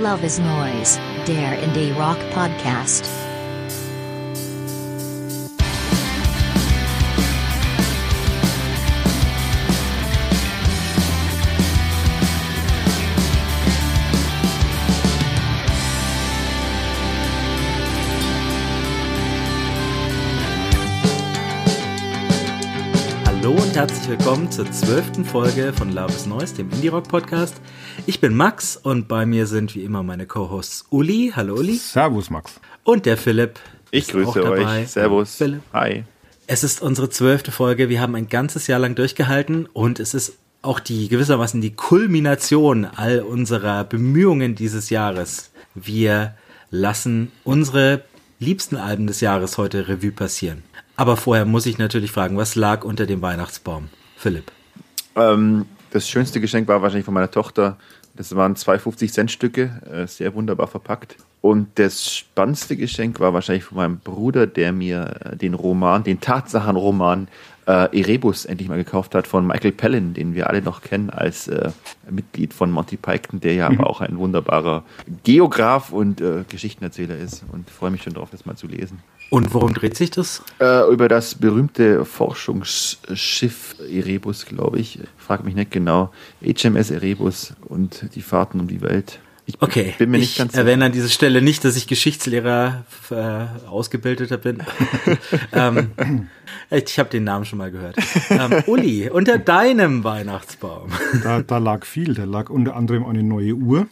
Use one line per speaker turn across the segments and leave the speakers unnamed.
Love is Noise, der Indie Rock Podcast.
Hallo und herzlich willkommen zur zwölften Folge von Love is Noise, dem Indie Rock Podcast. Ich bin Max und bei mir sind wie immer meine Co-Hosts Uli. Hallo Uli.
Servus, Max.
Und der Philipp.
Ich
ist auch
grüße
dabei.
euch. Servus.
Philipp.
Hi.
Es ist unsere zwölfte Folge. Wir haben ein ganzes Jahr lang durchgehalten und es ist auch die gewissermaßen die Kulmination all unserer Bemühungen dieses Jahres. Wir lassen unsere liebsten Alben des Jahres heute Revue passieren. Aber vorher muss ich natürlich fragen, was lag unter dem Weihnachtsbaum? Philipp.
Ähm, das schönste Geschenk war wahrscheinlich von meiner Tochter. Das waren zwei 50-Cent-Stücke, äh, sehr wunderbar verpackt. Und das spannendste Geschenk war wahrscheinlich von meinem Bruder, der mir äh, den Roman, den Tatsachenroman äh, Erebus endlich mal gekauft hat von Michael Pellin, den wir alle noch kennen als äh, Mitglied von Monty Python, der ja aber auch ein wunderbarer Geograf und äh, Geschichtenerzähler ist. Und freue mich schon darauf, das mal zu lesen.
Und worum dreht sich das?
Äh, über das berühmte Forschungsschiff Erebus, glaube ich. Frag mich nicht genau. HMS Erebus und die Fahrten um die Welt. Ich
Okay,
bin mir
ich
nicht ganz
erwähne an dieser Stelle nicht, dass ich Geschichtslehrer äh, ausgebildeter bin. ähm, ich habe den Namen schon mal gehört. Ähm, Uli, unter deinem Weihnachtsbaum.
Da, da lag viel. Da lag unter anderem eine neue Uhr.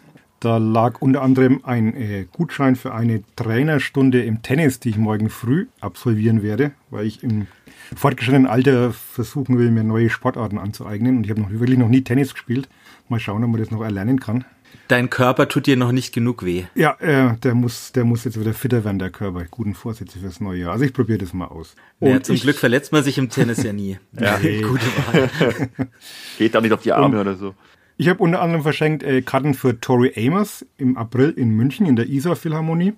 Da lag unter anderem ein äh, Gutschein für eine Trainerstunde im Tennis, die ich morgen früh absolvieren werde, weil ich im fortgeschrittenen Alter versuchen will, mir neue Sportarten anzueignen. Und ich habe noch wirklich noch nie Tennis gespielt. Mal schauen, ob man das noch erlernen kann.
Dein Körper tut dir noch nicht genug weh.
Ja, äh, der muss, der muss jetzt wieder fitter werden, der Körper. Guten Vorsätze fürs neue Jahr. Also ich probiere das mal aus.
Ja,
Und
zum
ich,
Glück verletzt man sich im Tennis ja nie.
Ja.
Gute Wahl.
Geht da nicht auf die Arme oder so.
Ich habe unter anderem verschenkt äh, Karten für Tori Amos im April in München in der Isar Philharmonie.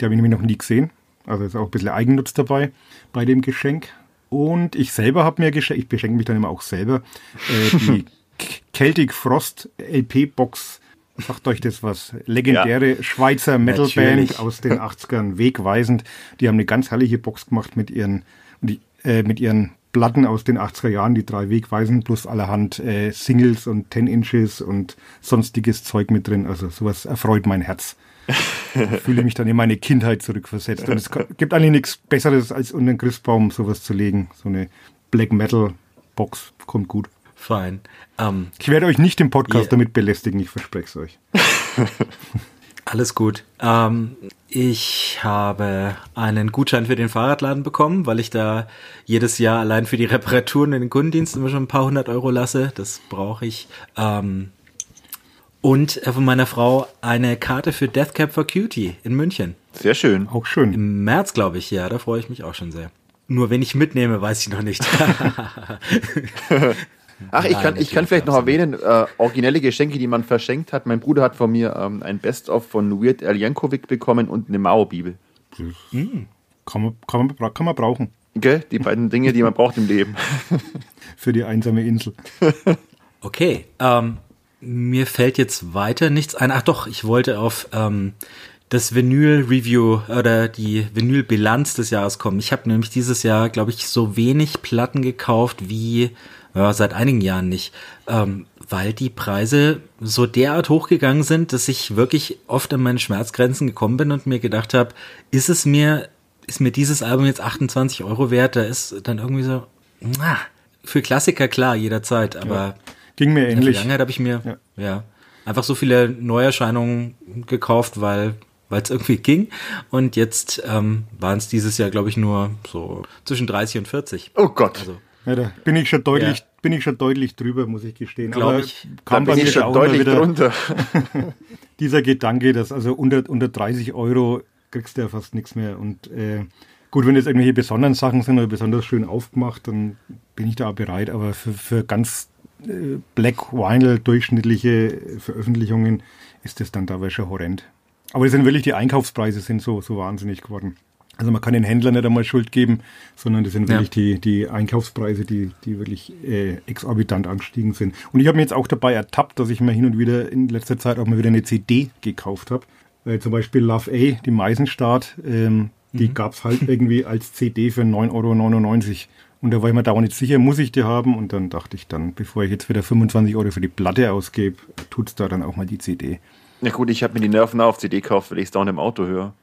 Die habe ich nämlich noch nie gesehen. Also ist auch ein bisschen Eigennutz dabei bei dem Geschenk. Und ich selber habe mir geschenkt, ich beschenke mich dann immer auch selber, äh, die Celtic Frost LP-Box. Sagt euch das was? Legendäre Schweizer Metalband aus den 80ern, wegweisend. Die haben eine ganz herrliche Box gemacht mit ihren, die, äh, mit ihren Platten aus den 80er Jahren, die drei Wegweisen, plus allerhand äh, Singles und 10 Inches und sonstiges Zeug mit drin. Also sowas erfreut mein Herz. Ich fühle mich dann in meine Kindheit zurückversetzt. Und es gibt eigentlich nichts Besseres, als unter den Christbaum sowas zu legen. So eine Black Metal Box kommt gut.
Fein. Ähm,
Ich werde euch nicht im Podcast
Ja.
damit belästigen, ich verspreche es euch.
Alles gut. Ähm, ich habe einen Gutschein für den Fahrradladen bekommen, weil ich da jedes Jahr allein für die Reparaturen in den Kundendienst immer schon ein paar hundert Euro lasse. Das brauche ich. Ähm, und äh, von meiner Frau eine Karte für Death Cab for Cutie in München.
Sehr schön.
Auch schön.
Im März, glaube ich, ja. Da freue ich mich auch schon sehr. Nur wenn ich mitnehme, weiß ich noch nicht.
Ach, ich
Nein,
kann, ich kann vielleicht noch erwähnen, äh, originelle Geschenke, die man verschenkt hat. Mein Bruder hat von mir ähm, ein Best-of von Weird Al Yankovic bekommen und eine Mao-Bibel.
Kann man, kann, man, kann man brauchen.
Gell? Die beiden Dinge, die man braucht im Leben.
Für die einsame Insel.
Okay, ähm, mir fällt jetzt weiter nichts ein. Ach doch, ich wollte auf ähm, das Vinyl-Review oder die Vinyl-Bilanz des Jahres kommen. Ich habe nämlich dieses Jahr, glaube ich, so wenig Platten gekauft wie ja, seit einigen Jahren nicht, ähm, weil die Preise so derart hochgegangen sind, dass ich wirklich oft an meine Schmerzgrenzen gekommen bin und mir gedacht habe, ist es mir, ist mir dieses Album jetzt 28 Euro wert? Da ist dann irgendwie so, na, für Klassiker klar, jederzeit, aber
Ging mir
in der
ähnlich.
Vergangenheit habe ich mir
Ja.
ja. einfach so viele Neuerscheinungen gekauft, weil weil es irgendwie ging. Und jetzt ähm, waren es dieses Jahr, glaube ich, nur so zwischen 30 und 40.
Oh Gott.
Also
Ja, da bin ich schon deutlich,
Ja.
bin ich schon deutlich drüber, muss ich gestehen.
Glaub
Aber
ich.
da
kam bei
bin ich schon deutlich
wieder
drunter.
dieser Gedanke, dass also unter, unter 30 Euro kriegst du ja fast nichts mehr. Und äh, gut, wenn jetzt irgendwelche besonderen Sachen sind oder besonders schön aufgemacht, dann bin ich da auch bereit. Aber für, für ganz äh, Black Vinyl durchschnittliche Veröffentlichungen ist das dann dabei schon horrend. Aber das sind wirklich die Einkaufspreise sind so, so wahnsinnig geworden. Also man kann den Händlern nicht einmal Schuld geben, sondern das sind
Ja.
wirklich die, die Einkaufspreise, die, die wirklich äh, exorbitant angestiegen sind. Und ich habe mir jetzt auch dabei ertappt, dass ich mir hin und wieder in letzter Zeit auch mal wieder eine CD gekauft habe. Äh, zum Beispiel Love A, die Meisenstadt, ähm, die gab's halt irgendwie als CD für 9,99 Euro. Und da war ich mir dauernd nicht sicher, muss ich die haben? Und dann dachte ich dann, bevor ich jetzt wieder 25 Euro für die Platte ausgebe, tut's da dann auch mal die CD.
Ja gut, ich habe mir die Nerven auf CD gekauft, weil ich es dauernd im Auto höre.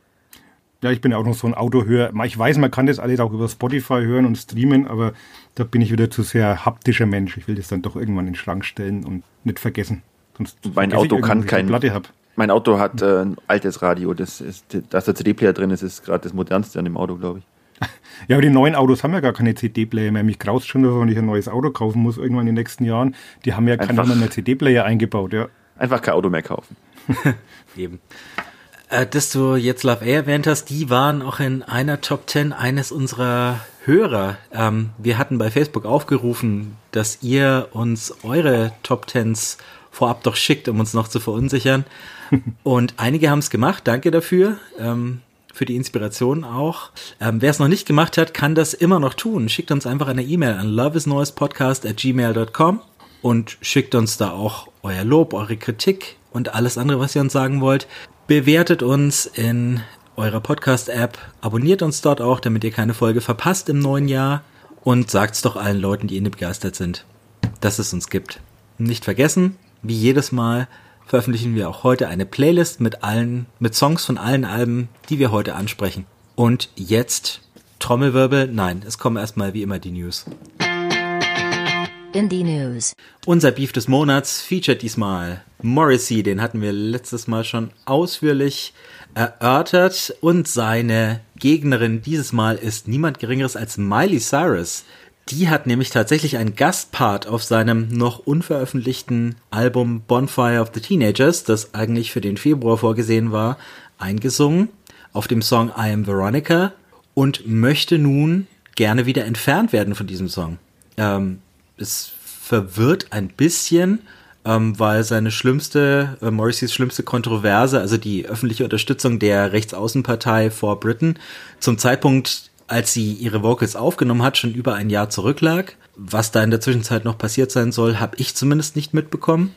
Ja, ich bin ja auch noch so ein Autohörer. Ich weiß, man kann das alles auch über Spotify hören und streamen, aber da bin ich wieder zu sehr haptischer Mensch. Ich will das dann doch irgendwann in den Schrank stellen und nicht vergessen. Sonst
Mein Auto kann kein-
Platte hab.
Mein Auto hat äh, ein altes Radio, das ist, dass der CD-Player drin ist, ist gerade das modernste an dem Auto, glaube ich.
Ja, aber die neuen Autos haben ja gar keine CD-Player mehr. Mich graust schon, dass ich ein neues Auto kaufen muss irgendwann in den nächsten Jahren. Die haben ja keinen mehr CD-Player eingebaut, ja.
Einfach kein Auto mehr kaufen.
Eben. Äh, dass du jetzt Love Air erwähnt hast, die waren auch in einer Top 10 eines unserer Hörer. Ähm, wir hatten bei Facebook aufgerufen, dass ihr uns eure Top 10s vorab doch schickt, um uns noch zu verunsichern. Und einige haben es gemacht. Danke dafür. Ähm, für die Inspiration auch. Ähm, Wer es noch nicht gemacht hat, kann das immer noch tun. Schickt uns einfach eine E-Mail an loveisnoisepodcast at gmail.com und schickt uns da auch euer Lob, eure Kritik und alles andere, was ihr uns sagen wollt. Bewertet uns in eurer Podcast-App, abonniert uns dort auch, damit ihr keine Folge verpasst im neuen Jahr und sagt's doch allen Leuten, die nicht begeistert sind, dass es uns gibt. Nicht vergessen, wie jedes Mal veröffentlichen wir auch heute eine Playlist mit allen, mit Songs von allen Alben, die wir heute ansprechen. Und jetzt Trommelwirbel, nein, es kommen erstmal wie immer die News.
Indie News.
Unser Beef des Monats featuret diesmal Morrissey, den hatten wir letztes Mal schon ausführlich erörtert und seine Gegnerin dieses Mal ist niemand geringeres als Miley Cyrus. Die hat nämlich tatsächlich einen Gastpart auf seinem noch unveröffentlichten Album Bonfire of the Teenagers, das eigentlich für den Februar vorgesehen war, eingesungen auf dem Song I Am Veronica und möchte nun gerne wieder entfernt werden von diesem Song. Ähm, es verwirrt ein bisschen, ähm, weil seine schlimmste, äh, Morrisseys schlimmste Kontroverse, also die öffentliche Unterstützung der Rechtsaußenpartei For Britain, zum Zeitpunkt, als sie ihre Vocals aufgenommen hat, schon über ein Jahr zurücklag. Was da in der Zwischenzeit noch passiert sein soll, habe ich zumindest nicht mitbekommen.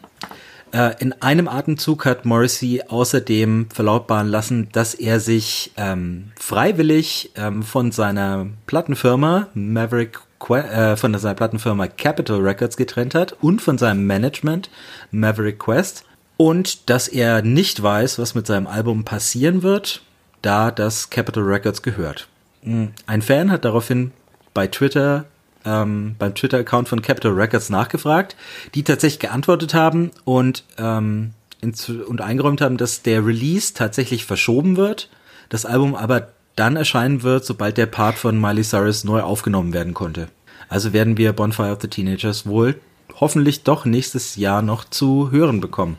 Äh, in einem Atemzug hat Morrissey außerdem verlautbaren lassen, dass er sich ähm, freiwillig ähm, von seiner Plattenfirma Maverick äh, von seiner Plattenfirma Capitol Records getrennt hat und von seinem Management Maverick Quest und dass er nicht weiß, was mit seinem Album passieren wird, da das Capitol Records gehört. Mm, Ein Fan hat daraufhin bei Twitter ähm, beim Twitter-Account von Capitol Records nachgefragt, die tatsächlich geantwortet haben und, ähm, und eingeräumt haben, dass der Release tatsächlich verschoben wird, das Album aber dann erscheinen wird, sobald der Part von Miley Cyrus neu aufgenommen werden konnte. Also werden wir Bonfire of the Teenagers wohl hoffentlich doch nächstes Jahr noch zu hören bekommen.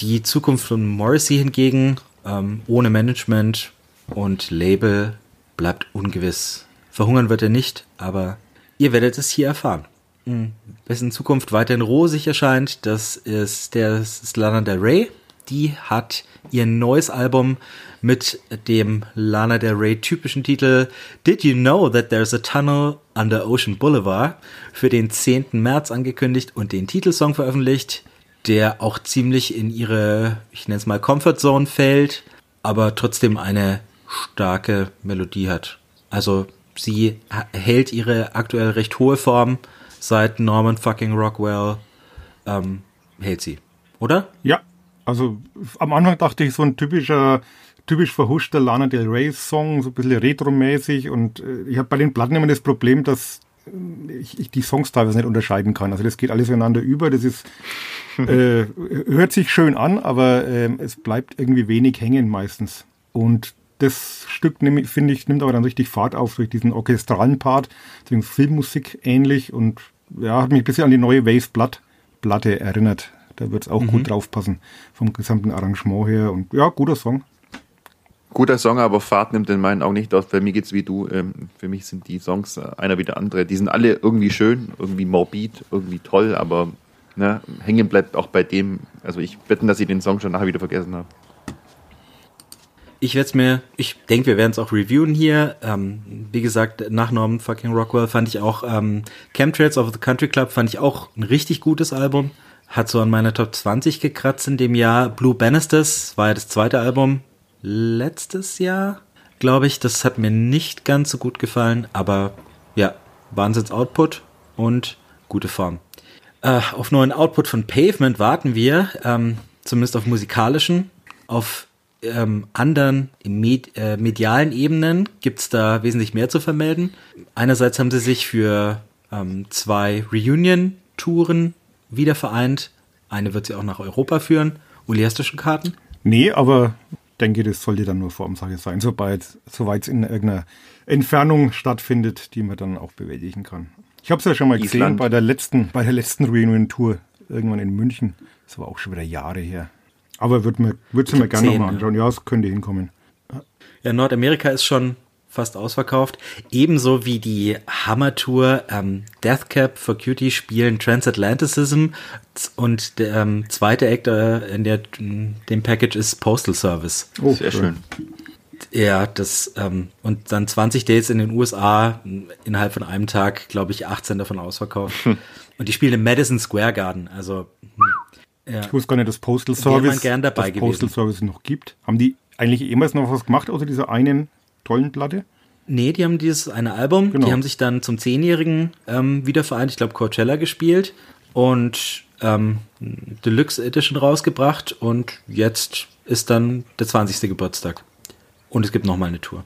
Die Zukunft von Morrissey hingegen, ähm, ohne Management und Label, bleibt ungewiss. Verhungern wird er nicht, aber ihr werdet es hier erfahren. Mhm. Wessen Zukunft weiterhin rosig erscheint, das ist der das ist Lana Del Rey. Die hat ihr neues Album mit dem Lana Del Rey typischen Titel Did You Know That There's a Tunnel Under Ocean Boulevard für den 10. März angekündigt und den Titelsong veröffentlicht, der auch ziemlich in ihre, ich nenne es mal Comfort Zone fällt, aber trotzdem eine starke Melodie hat. Also sie hält ihre aktuell recht hohe Form seit Norman fucking Rockwell ähm, hält sie, oder?
Ja, also am Anfang dachte ich, so ein typischer, typisch verhuschter Lana Del Rey Song, so ein bisschen retromäßig und äh, ich habe bei den Platten immer das Problem, dass äh, ich, ich die Songs teilweise nicht unterscheiden kann. Also das geht alles ineinander über, das ist, äh, hört sich schön an, aber ähm, es bleibt irgendwie wenig hängen meistens. Und das Stück, finde ich, nimmt aber dann richtig Fahrt auf durch diesen orchestralen Part, deswegen Filmmusik ähnlich und ja, hat mich ein bisschen an die neue Waves Blood Platte erinnert. Da wird es auch gut draufpassen vom gesamten Arrangement her und ja, guter Song.
Guter Song, aber Fahrt nimmt in meinen Augen nicht aus. Bei mir geht's wie du. Ähm, für mich sind die Songs äh, einer wie der andere. Die sind alle irgendwie schön, irgendwie morbid, irgendwie toll, aber ne, hängen bleibt auch bei dem. Also ich wetten, dass ich den Song schon nachher wieder vergessen habe.
Ich werde es mir, ich denke, wir werden es auch reviewen hier. Ähm, wie gesagt, nach Norman fucking Rockwell fand ich auch ähm, Chemtrails of the Country Club fand ich auch ein richtig gutes Album. Hat so an meiner Top 20 gekratzt in dem Jahr. Blue Banisters war ja das zweite Album letztes Jahr, glaube ich. Das hat mir nicht ganz so gut gefallen, aber ja, Wahnsinns Output und gute Form. Äh, auf neuen Output von Pavement warten wir, ähm, zumindest auf musikalischen. Auf ähm, anderen Med äh, medialen Ebenen gibt's da wesentlich mehr zu vermelden. Einerseits haben sie sich für ähm, zwei Reunion-Touren wieder vereint. Eine wird sie auch nach Europa führen. Uli, hast du schon Karten?
Nee, aber denke, das sollte dann nur Formsache sein, sobald es in irgendeiner Entfernung stattfindet, die man dann auch bewältigen kann. Ich habe es ja schon mal Island. gesehen bei der letzten, bei der letzten Reunion-Tour irgendwann in München. Das war auch schon wieder Jahre her. Aber würde mir, würd mir gerne nochmal anschauen. Ja, es könnte hinkommen.
Ja, Nordamerika ist schon fast ausverkauft. Ebenso wie die Hammer-Tour ähm, Death Cap for Cutie spielen Transatlanticism und der ähm, zweite Act äh, in der, dem Package ist Postal Service.
Oh, sehr schön.
Ja, das ähm, und dann 20 Dates in den USA innerhalb von einem Tag, glaube ich, 18 davon ausverkauft. Hm. Und die spielen im Madison Square Garden, also hm.
Ja. Ich wusste gar nicht, dass Postal Service,
gern dabei
dass Postal Service noch gibt. Haben die eigentlich jemals noch was gemacht außer dieser einen tollen Platte?
Nee, die haben dieses eine Album, genau. die haben sich dann zum Zehnjährigen ähm, wieder vereint, ich glaube Coachella gespielt und ähm, Deluxe Edition rausgebracht und jetzt ist dann der 20. Geburtstag. Und es gibt nochmal eine Tour.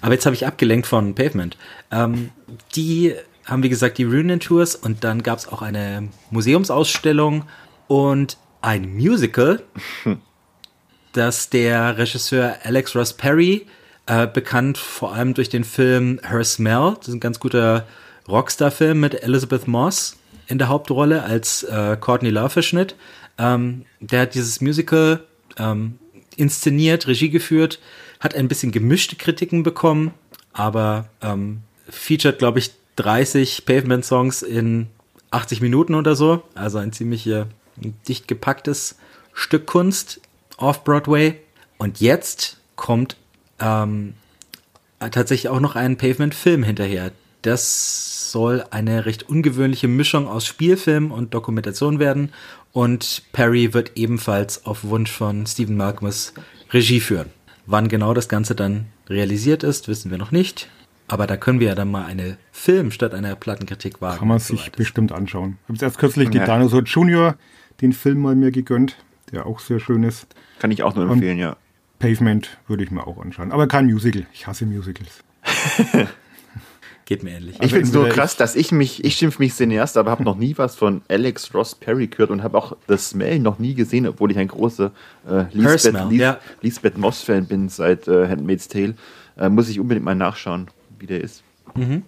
Aber jetzt habe ich abgelenkt von Pavement. Ähm, die haben, wie gesagt, die Reunion Tours und dann gab es auch eine Museumsausstellung und ein Musical, das der Regisseur Alex Ross Perry, äh, bekannt vor allem durch den Film Her Smell, das ist ein ganz guter Rockstar-Film mit Elizabeth Moss in der Hauptrolle als äh, Courtney Love-Verschnitt. Ähm, der hat dieses Musical ähm, inszeniert, Regie geführt, hat ein bisschen gemischte Kritiken bekommen, aber ähm, featured, glaube ich, 30 Pavement-Songs in 80 Minuten oder so. Also ein ziemlicher ein dicht gepacktes Stück Kunst auf Broadway. Und jetzt kommt ähm, tatsächlich auch noch ein Pavement-Film hinterher. Das soll eine recht ungewöhnliche Mischung aus Spielfilm und Dokumentation werden. Und Perry wird ebenfalls auf Wunsch von Stephen Malcolmus Regie führen. Wann genau das Ganze dann realisiert ist, wissen wir noch nicht. Aber da können wir ja dann mal eine Film statt einer Plattenkritik wagen.
Kann man sich so bestimmt anschauen. Ich habe erst kürzlich ja. die Dinosaur Junior den Film mal mir gegönnt, der auch sehr schön ist.
Kann ich auch nur empfehlen,
Und
ja.
Pavement würde ich mir auch anschauen. Aber kein Musical. Ich hasse Musicals.
Geht mir ähnlich.
Ich finde es nur krass, dass ich mich, ich schimpfe mich Cineast, aber habe noch nie was von Alex Ross Perry gehört und habe auch The Smell noch nie gesehen, obwohl ich ein großer äh, Lisbeth, Lies, ja. Lisbeth Moss-Fan bin seit äh, Handmaid's Tale. Äh, muss ich unbedingt mal nachschauen, wie der ist.
Mhm.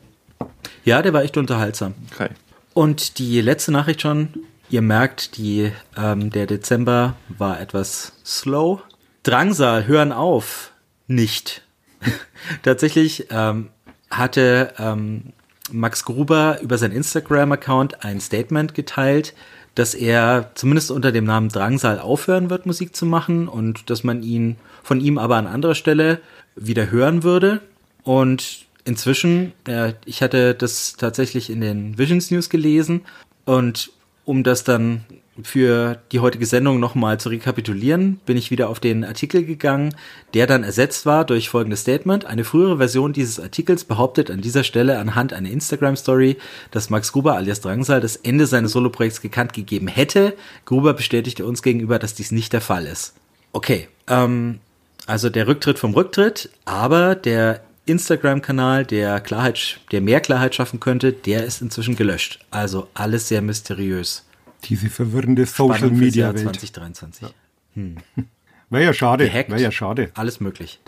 Ja, der war echt unterhaltsam.
Okay.
Und die letzte Nachricht schon, Ihr merkt, die, ähm, der Dezember war etwas slow. Drangsal, hören auf, nicht. Tatsächlich ähm, hatte ähm, Max Gruber über sein Instagram-Account ein Statement geteilt, dass er zumindest unter dem Namen Drangsal aufhören wird, Musik zu machen und dass man ihn von ihm aber an anderer Stelle wieder hören würde. Und inzwischen, äh, ich hatte das tatsächlich in den Visions News gelesen und um das dann für die heutige Sendung nochmal zu rekapitulieren, bin ich wieder auf den Artikel gegangen, der dann ersetzt war durch folgendes Statement. Eine frühere Version dieses Artikels behauptet an dieser Stelle anhand einer Instagram-Story, dass Max Gruber alias Drangsal das Ende seines Soloprojekts gekannt gegeben hätte. Gruber bestätigte uns gegenüber, dass dies nicht der Fall ist. Okay, ähm, also der Rücktritt vom Rücktritt, aber der Instagram-Kanal, der Klarheit, der mehr Klarheit schaffen könnte, der ist inzwischen gelöscht. Also alles sehr mysteriös.
Diese verwirrende Social Media Welt.
2023. Ja.
Hm. Wäre ja schade. Wäre ja schade.
Alles möglich.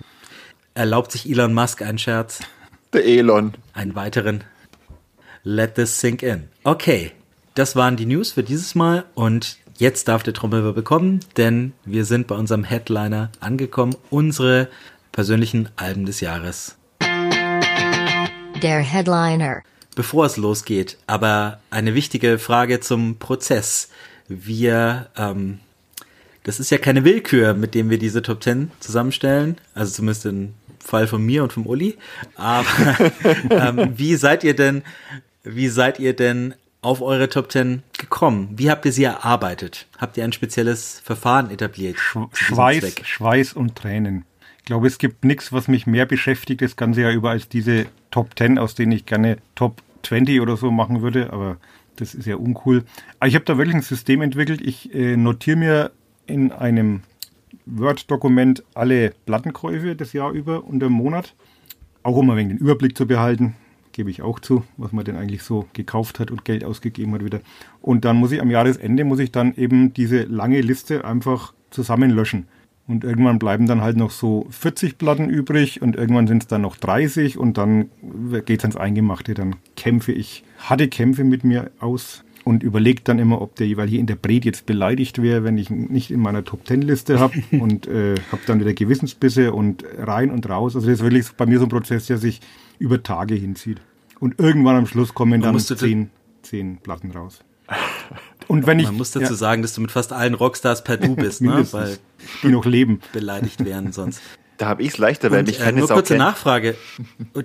Erlaubt sich Elon Musk einen Scherz?
Der Elon.
Einen weiteren. Let this sink in. Okay, das waren die News für dieses Mal und jetzt darf der Trommelwirbel kommen, denn wir sind bei unserem Headliner angekommen. Unsere persönlichen Alben des Jahres.
Der Headliner.
Bevor es losgeht, aber eine wichtige Frage zum Prozess. Wir ähm, das ist ja keine Willkür, mit dem wir diese Top 10 zusammenstellen. Also zumindest im Fall von mir und vom Uli. Aber ähm, wie seid ihr denn, wie seid ihr denn auf eure Top 10 gekommen? Wie habt ihr sie erarbeitet? Habt ihr ein spezielles Verfahren etabliert?
Sch Schweiß, Schweiß und Tränen. Ich glaube, es gibt nichts, was mich mehr beschäftigt das ganze Jahr über als diese Top 10, aus denen ich gerne Top 20 oder so machen würde, aber das ist ja uncool. Aber ich habe da wirklich ein System entwickelt. Ich äh, notiere mir in einem Word-Dokument alle Plattenkäufe das Jahr über und im Monat. Auch um ein wenig den Überblick zu behalten, gebe ich auch zu, was man denn eigentlich so gekauft hat und Geld ausgegeben hat wieder. Und dann muss ich am Jahresende, muss ich dann eben diese lange Liste einfach zusammenlöschen. Und irgendwann bleiben dann halt noch so 40 Platten übrig und irgendwann sind es dann noch 30 und dann geht es ans Eingemachte. Dann kämpfe ich, hatte Kämpfe mit mir aus und überlege dann immer, ob der jeweilige Interpret jetzt beleidigt wäre, wenn ich ihn nicht in meiner Top-10-Liste habe und äh, habe dann wieder Gewissensbisse und rein und raus. Also das ist wirklich bei mir so ein Prozess, der sich über Tage hinzieht. Und irgendwann am Schluss kommen dann zehn, zehn Platten raus.
Und wenn ich, Man muss dazu ja, sagen, dass du mit fast allen Rockstars per Du bist, ne?
weil die noch leben.
Beleidigt werden sonst.
Da habe ich es leichter, weil ich
kann äh, nur kurze kennen. Nachfrage.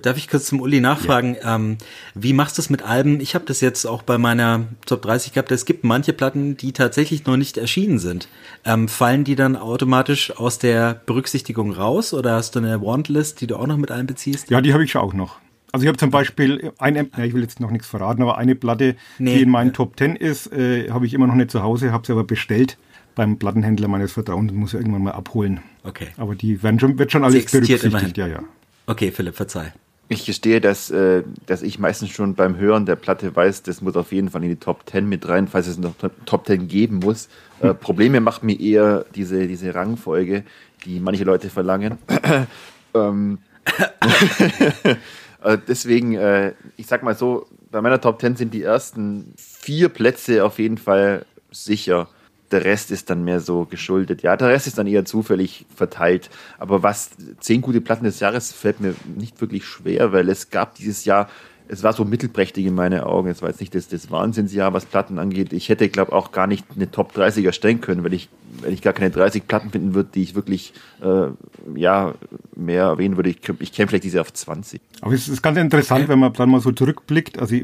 Darf ich kurz zum Uli nachfragen? Ja. Ähm, wie machst du es mit Alben? Ich habe das jetzt auch bei meiner Top 30 gehabt. Es gibt manche Platten, die tatsächlich noch nicht erschienen sind. Ähm, fallen die dann automatisch aus der Berücksichtigung raus oder hast du eine Wantlist, die du auch noch mit einbeziehst?
Ja, die habe ich auch noch. Also ich habe zum Beispiel eine, ja, ich will jetzt noch nichts verraten, aber eine Platte, nee. die in meinen Top 10 ist, äh, habe ich immer noch nicht zu Hause, habe sie aber bestellt beim Plattenhändler meines Vertrauens und muss ja irgendwann mal abholen.
Okay.
Aber die werden schon, wird schon alles berücksichtigt, immerhin. ja, ja.
Okay, Philipp, verzeih.
Ich gestehe, dass, äh, dass ich meistens schon beim Hören der Platte weiß, das muss auf jeden Fall in die Top 10 mit rein, falls es noch Top 10 geben muss. Äh, hm. Probleme macht mir eher diese, diese Rangfolge, die manche Leute verlangen. ähm, Äh, deswegen, äh, ich sag mal so, bei meiner Top 10 sind die ersten vier Plätze auf jeden Fall sicher. Der Rest ist dann mehr so geschuldet. Ja, der Rest ist dann eher zufällig verteilt. Aber was zehn gute Platten des Jahres fällt mir nicht wirklich schwer, weil es gab dieses Jahr es war so mittelprächtig in meinen Augen. Es war jetzt nicht das, das Wahnsinnsjahr, was Platten angeht. Ich hätte, glaube auch gar nicht eine Top 30 erstellen können, weil ich, wenn ich gar keine 30 Platten finden würde, die ich wirklich äh, ja, mehr erwähnen würde. Ich, ich käme vielleicht diese auf 20.
Aber es ist ganz interessant, wenn man dann mal so zurückblickt. Also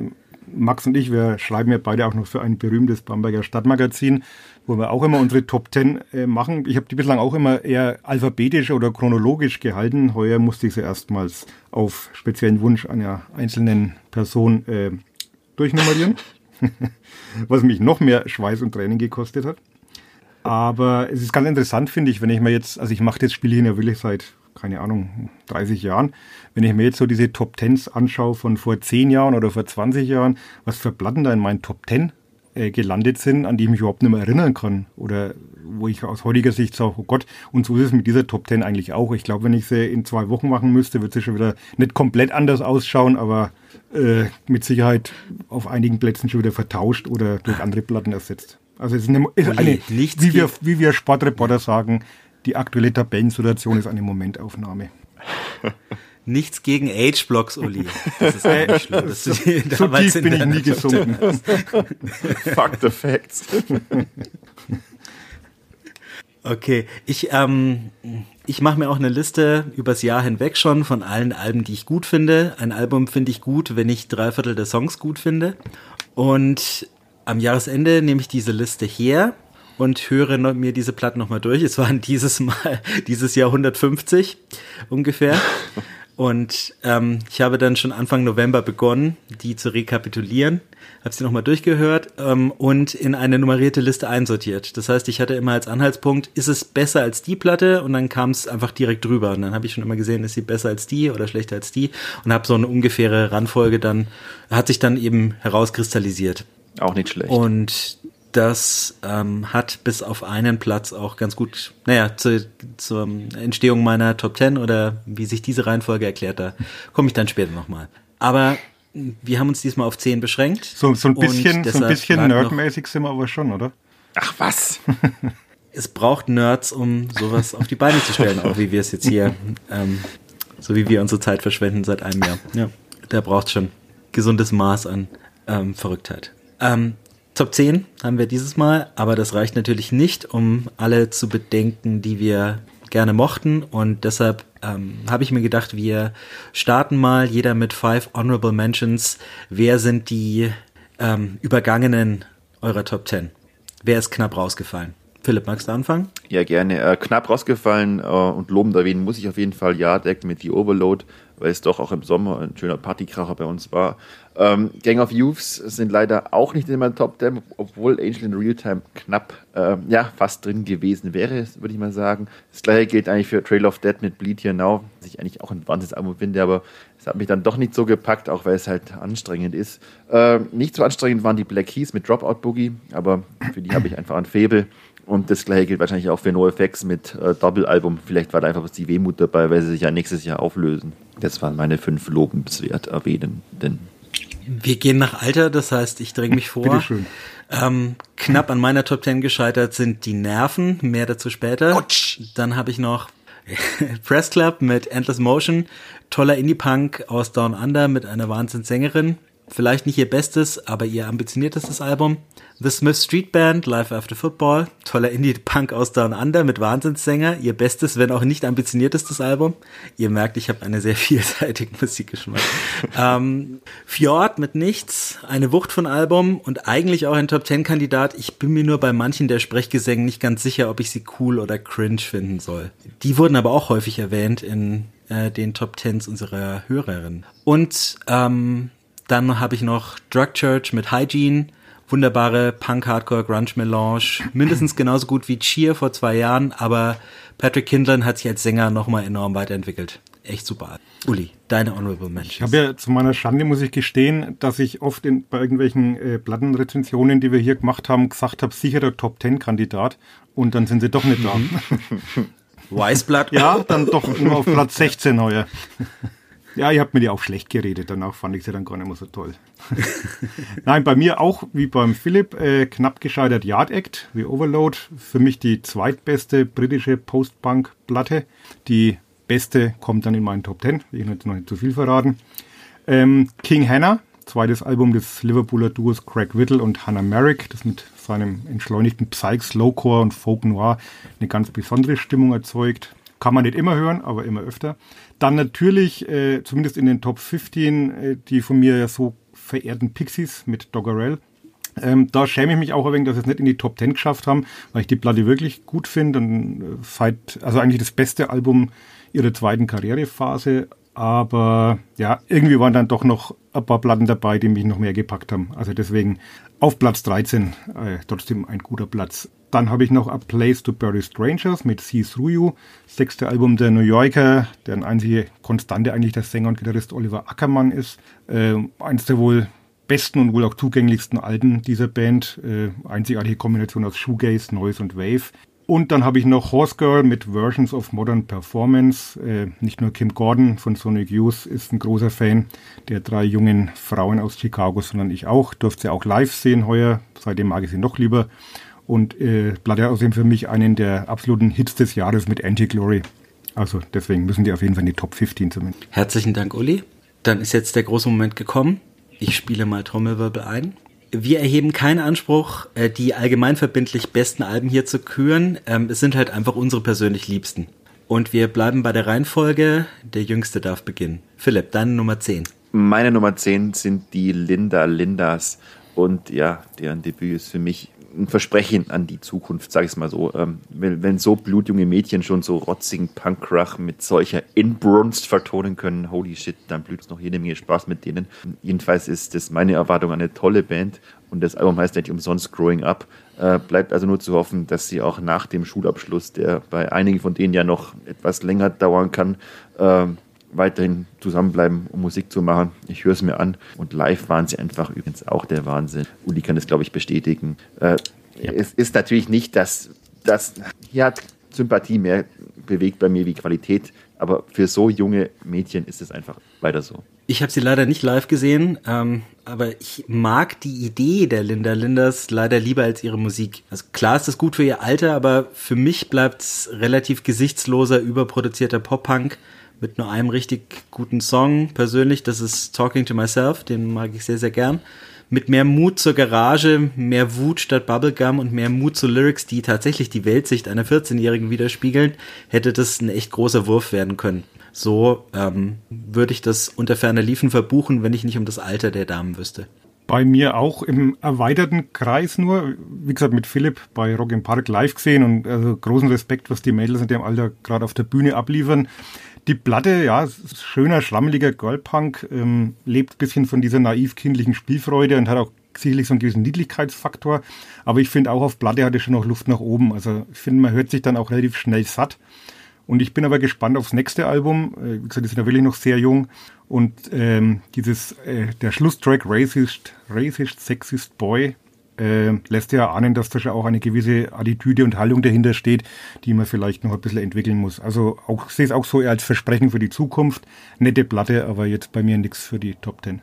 Max und ich, wir schreiben ja beide auch noch für ein berühmtes Bamberger Stadtmagazin wo wir auch immer unsere Top Ten äh, machen. Ich habe die bislang auch immer eher alphabetisch oder chronologisch gehalten. Heuer musste ich sie erstmals auf speziellen Wunsch einer einzelnen Person äh, durchnummerieren, was mich noch mehr Schweiß und Training gekostet hat. Aber es ist ganz interessant, finde ich, wenn ich mir jetzt, also ich mache das Spiel hier ja wirklich seit, keine Ahnung, 30 Jahren, wenn ich mir jetzt so diese Top Tens anschaue von vor 10 Jahren oder vor 20 Jahren, was für da in meinen Top Ten äh, gelandet sind, an die ich mich überhaupt nicht mehr erinnern kann. Oder wo ich aus heutiger Sicht sage, oh Gott, und so ist es mit dieser Top 10 eigentlich auch. Ich glaube, wenn ich sie in zwei Wochen machen müsste, wird sie schon wieder nicht komplett anders ausschauen, aber äh, mit Sicherheit auf einigen Plätzen schon wieder vertauscht oder durch andere Platten ersetzt. Also es ist eine, ist eine wie, wir, wie wir Sportreporter sagen, die aktuelle Tabellensituation ist eine Momentaufnahme.
Nichts gegen Age-Blocks, Uli. Das ist
auch nicht schlimm. Das so, so tief bin ich nie gesunken.
Fuck the facts.
Okay, ich, ähm, ich mache mir auch eine Liste übers Jahr hinweg schon von allen Alben, die ich gut finde. Ein Album finde ich gut, wenn ich drei Viertel der Songs gut finde. Und am Jahresende nehme ich diese Liste her und höre mir diese Platten nochmal durch. Es waren dieses Mal, dieses Jahr 150 ungefähr. Und ähm, ich habe dann schon Anfang November begonnen, die zu rekapitulieren, habe sie nochmal durchgehört ähm, und in eine nummerierte Liste einsortiert. Das heißt, ich hatte immer als Anhaltspunkt, ist es besser als die Platte? Und dann kam es einfach direkt drüber. Und dann habe ich schon immer gesehen, ist sie besser als die oder schlechter als die? Und habe so eine ungefähre Randfolge dann, hat sich dann eben herauskristallisiert.
Auch nicht schlecht.
Und das ähm, hat bis auf einen Platz auch ganz gut, naja, zu, zur Entstehung meiner Top Ten oder wie sich diese Reihenfolge erklärt, da komme ich dann später nochmal. Aber wir haben uns diesmal auf zehn beschränkt.
So, so ein bisschen, so ein bisschen nerdmäßig sind wir aber schon, oder?
Ach was?
es braucht Nerds, um sowas auf die Beine zu stellen, auch wie wir es jetzt hier, ähm, so wie wir unsere Zeit verschwenden seit einem Jahr. Ja, da braucht schon gesundes Maß an ähm, Verrücktheit. Ähm, Top 10 haben wir dieses Mal, aber das reicht natürlich nicht, um alle zu bedenken, die wir gerne mochten. Und deshalb ähm, habe ich mir gedacht, wir starten mal jeder mit five Honorable Mentions. Wer sind die ähm, Übergangenen eurer Top 10? Wer ist knapp rausgefallen? Philipp, magst du anfangen?
Ja, gerne. Äh, knapp rausgefallen äh, und lobend erwähnen muss ich auf jeden Fall Yardec mit The Overload, weil es doch auch im Sommer ein schöner Partykracher bei uns war. Ähm, Gang of Youths sind leider auch nicht in meinem Top 10, obwohl Angel in Realtime knapp, ähm, ja, fast drin gewesen wäre, würde ich mal sagen. Das gleiche gilt eigentlich für Trail of Dead mit Bleed Here Now, was ich eigentlich auch ein Wahnsinnsalbum finde, aber es hat mich dann doch nicht so gepackt, auch weil es halt anstrengend ist. Ähm, nicht so anstrengend waren die Black Keys mit Dropout Boogie, aber für die habe ich einfach ein Faible. Und das gleiche gilt wahrscheinlich auch für NoFX mit äh, Doppelalbum. Vielleicht war da einfach was die Wehmut dabei, weil sie sich ja nächstes Jahr auflösen. Das waren meine fünf lobenswert erwähnenden.
Wir gehen nach Alter, das heißt, ich dränge mich vor.
Bitteschön.
Ähm, knapp an meiner Top 10 gescheitert sind die Nerven, mehr dazu später.
Gotsch.
Dann habe ich noch Press Club mit Endless Motion, toller Indie-Punk aus Down Under mit einer Wahnsinnssängerin. Vielleicht nicht ihr bestes, aber ihr ambitioniertestes Album. The Smith Street Band, Live After Football, toller Indie-Punk aus Down Under mit Wahnsinnssänger, ihr bestes, wenn auch nicht ambitioniertestes Album. Ihr merkt, ich habe einen sehr vielseitigen Musikgeschmack. ähm, Fjord mit Nichts, eine Wucht von Album und eigentlich auch ein Top-10-Kandidat. Ich bin mir nur bei manchen der Sprechgesängen nicht ganz sicher, ob ich sie cool oder cringe finden soll. Die wurden aber auch häufig erwähnt in äh, den Top Tens unserer Hörerinnen. Und ähm, dann habe ich noch Drug Church mit Hygiene, wunderbare Punk-Hardcore-Grunge-Melange, mindestens genauso gut wie Cheer vor zwei Jahren, aber Patrick Kindlin hat sich als Sänger nochmal enorm weiterentwickelt. Echt super. Uli, deine Honorable Mentions.
Ich habe ja zu meiner Schande, muss ich gestehen, dass ich oft in, bei irgendwelchen äh, Plattenrezensionen, die wir hier gemacht haben, gesagt habe, sicherer Top-10-Kandidat. Und dann sind sie doch nicht da.
Weisblatt.
ja, dann doch nur auf Platz 16 heuer. Ja, ihr habt mir die auch schlecht geredet, danach fand ich sie dann gar nicht mehr so toll. Nein, bei mir auch, wie beim Philipp, äh, knapp gescheitert Yard Act, wie Overload. Für mich die zweitbeste britische Post-Punk-Platte. Die beste kommt dann in meinen Top 10, will ich jetzt noch nicht zu viel verraten. Ähm, King Hannah, zweites Album des Liverpooler Duos Craig Whittle und Hannah Merrick, das mit seinem entschleunigten Psych, Slowcore und Folk Noir eine ganz besondere Stimmung erzeugt. Kann man nicht immer hören, aber immer öfter. Dann natürlich, äh, zumindest in den Top 15, äh, die von mir ja so verehrten Pixies mit Doggerel. Ähm, da schäme ich mich auch ein wenig, dass sie es nicht in die Top 10 geschafft haben, weil ich die Platte wirklich gut finde und äh, seit, also eigentlich das beste Album ihrer zweiten Karrierephase. Aber ja, irgendwie waren dann doch noch ein paar Platten dabei, die mich noch mehr gepackt haben. Also deswegen auf Platz 13 äh, trotzdem ein guter Platz. Dann habe ich noch A Place to Bury Strangers mit See Through You, sechste Album der New Yorker, deren einzige Konstante eigentlich der Sänger und Gitarrist Oliver Ackermann ist. Äh, eins der wohl besten und wohl auch zugänglichsten Alben dieser Band. Äh, einzigartige Kombination aus Shoegaze, Noise und Wave. Und dann habe ich noch Horse Girl mit Versions of Modern Performance. Äh, nicht nur Kim Gordon von Sonic Youth ist ein großer Fan der drei jungen Frauen aus Chicago, sondern ich auch. Durfte sie auch live sehen heuer. Seitdem mag ich sie noch lieber und äh, Blood außerdem für mich einen der absoluten Hits des Jahres mit Anti-Glory. Also deswegen müssen die auf jeden Fall in die Top 15 zumindest.
Herzlichen Dank, Uli. Dann ist jetzt der große Moment gekommen. Ich spiele mal Trommelwirbel ein. Wir erheben keinen Anspruch, äh, die allgemeinverbindlich besten Alben hier zu küren. Ähm, es sind halt einfach unsere persönlich liebsten. Und wir bleiben bei der Reihenfolge. Der Jüngste darf beginnen. Philipp, deine Nummer 10.
Meine Nummer 10 sind die Linda Lindas. Und ja, deren Debüt ist für mich ein Versprechen an die Zukunft, sage ich es mal so. Ähm, wenn, wenn, so blutjunge Mädchen schon so rotzigen Punkkrach mit solcher Inbrunst vertonen können, holy shit, dann blüht es noch jede Menge Spaß mit denen. Jedenfalls ist das meine Erwartung an eine tolle Band und das Album heißt nicht umsonst Growing Up. Äh, bleibt also nur zu hoffen, dass sie auch nach dem Schulabschluss, der bei einigen von denen ja noch etwas länger dauern kann, äh, weiterhin zusammenbleiben, um Musik zu machen. Ich höre es mir an. Und live waren sie einfach übrigens auch der Wahnsinn. Uli kann das, glaube ich, bestätigen. Äh, ja. Es ist natürlich nicht, dass das hier hat Sympathie mehr bewegt bei mir wie Qualität. Aber für so junge Mädchen ist es einfach weiter so.
Ich habe sie leider nicht live gesehen, ähm, aber ich mag die Idee der Linda Linders leider lieber als ihre Musik. Also klar ist das gut für ihr Alter, aber für mich bleibt es relativ gesichtsloser, überproduzierter Pop-Punk mit nur einem richtig guten Song persönlich. Das ist Talking to Myself, den mag ich sehr, sehr gern. mit mehr Mut zur Garage, mehr Wut statt Bubblegum und mehr Mut zu Lyrics, die tatsächlich die Weltsicht einer 14-Jährigen widerspiegeln, hätte das ein echt großer Wurf werden können. So ähm, würde ich das unter ferner Liefen verbuchen, wenn ich nicht um das Alter der Damen wüsste.
Bei mir auch im erweiterten Kreis nur, wie gesagt, mit Philipp bei Rock im Park live gesehen und also großen Respekt, was die Mädels in dem Alter gerade auf der Bühne abliefern. Die Platte, ja, schöner, schrammeliger Girlpunk, ähm, lebt bisschen von dieser naiv-kindlichen Spielfreude und hat auch sicherlich so einen gewissen Niedlichkeitsfaktor. Aber ich finde auch auf Platte hat es schon noch Luft nach oben. Also ich finde, man hört sich dann auch relativ schnell satt. Und ich bin aber gespannt aufs nächste Album. Äh, wie gesagt, die sind ja wirklich noch sehr jung. Und ähm, dieses, äh, der Schlusstrack Racist, Racist Sexist Boy äh, lässt ja ahnen, dass da schon auch eine gewisse Attitüde und Haltung dahinter steht, die man vielleicht noch ein bisschen entwickeln muss. Also auch sehe es auch so eher als Versprechen für die Zukunft. Nette Platte, aber jetzt bei mir nichts für die Top Ten.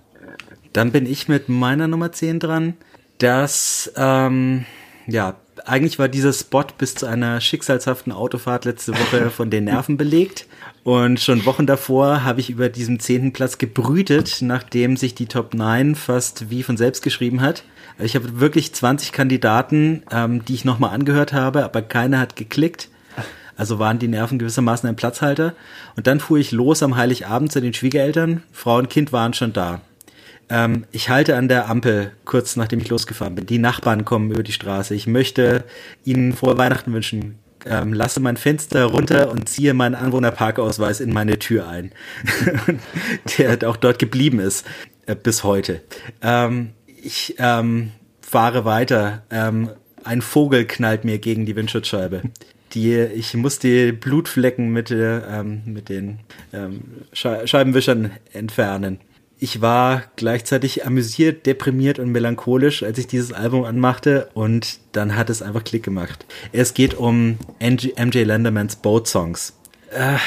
Dann bin ich mit meiner Nummer 10 dran. Das, ähm, ja, eigentlich war dieser Spot bis zu einer schicksalshaften Autofahrt letzte Woche von den Nerven belegt. Und schon Wochen davor habe ich über diesen zehnten Platz gebrütet, nachdem sich die Top 9 fast wie von selbst geschrieben hat. Ich habe wirklich 20 Kandidaten, ähm, die ich nochmal angehört habe, aber keiner hat geklickt. Also waren die Nerven gewissermaßen ein Platzhalter. Und dann fuhr ich los am Heiligabend zu den Schwiegereltern. Frau und Kind waren schon da. Ähm, ich halte an der Ampel, kurz nachdem ich losgefahren bin. Die Nachbarn kommen über die Straße. Ich möchte ihnen frohe Weihnachten wünschen. Ähm, lasse mein Fenster runter und ziehe meinen Anwohnerparkausweis in meine Tür ein. der auch dort geblieben ist äh, bis heute. Ähm, ich ähm, fahre weiter. Ähm, ein Vogel knallt mir gegen die Windschutzscheibe. Die, ich muss die Blutflecken mit, äh, ähm, mit den ähm, Scheibenwischern entfernen ich war gleichzeitig amüsiert, deprimiert und melancholisch, als ich dieses Album anmachte und dann hat es einfach Klick gemacht. Es geht um MJ Landermans Boat Songs. Äh,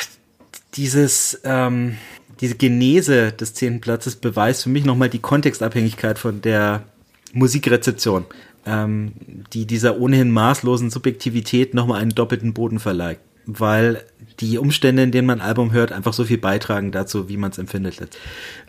dieses, ähm, diese Genese des zehnten Platzes beweist für mich nochmal die Kontextabhängigkeit von der Musikrezeption, ähm, die dieser ohnehin maßlosen Subjektivität nochmal einen doppelten Boden verleiht weil die Umstände, in denen man ein Album hört, einfach so viel beitragen dazu, wie man es empfindet.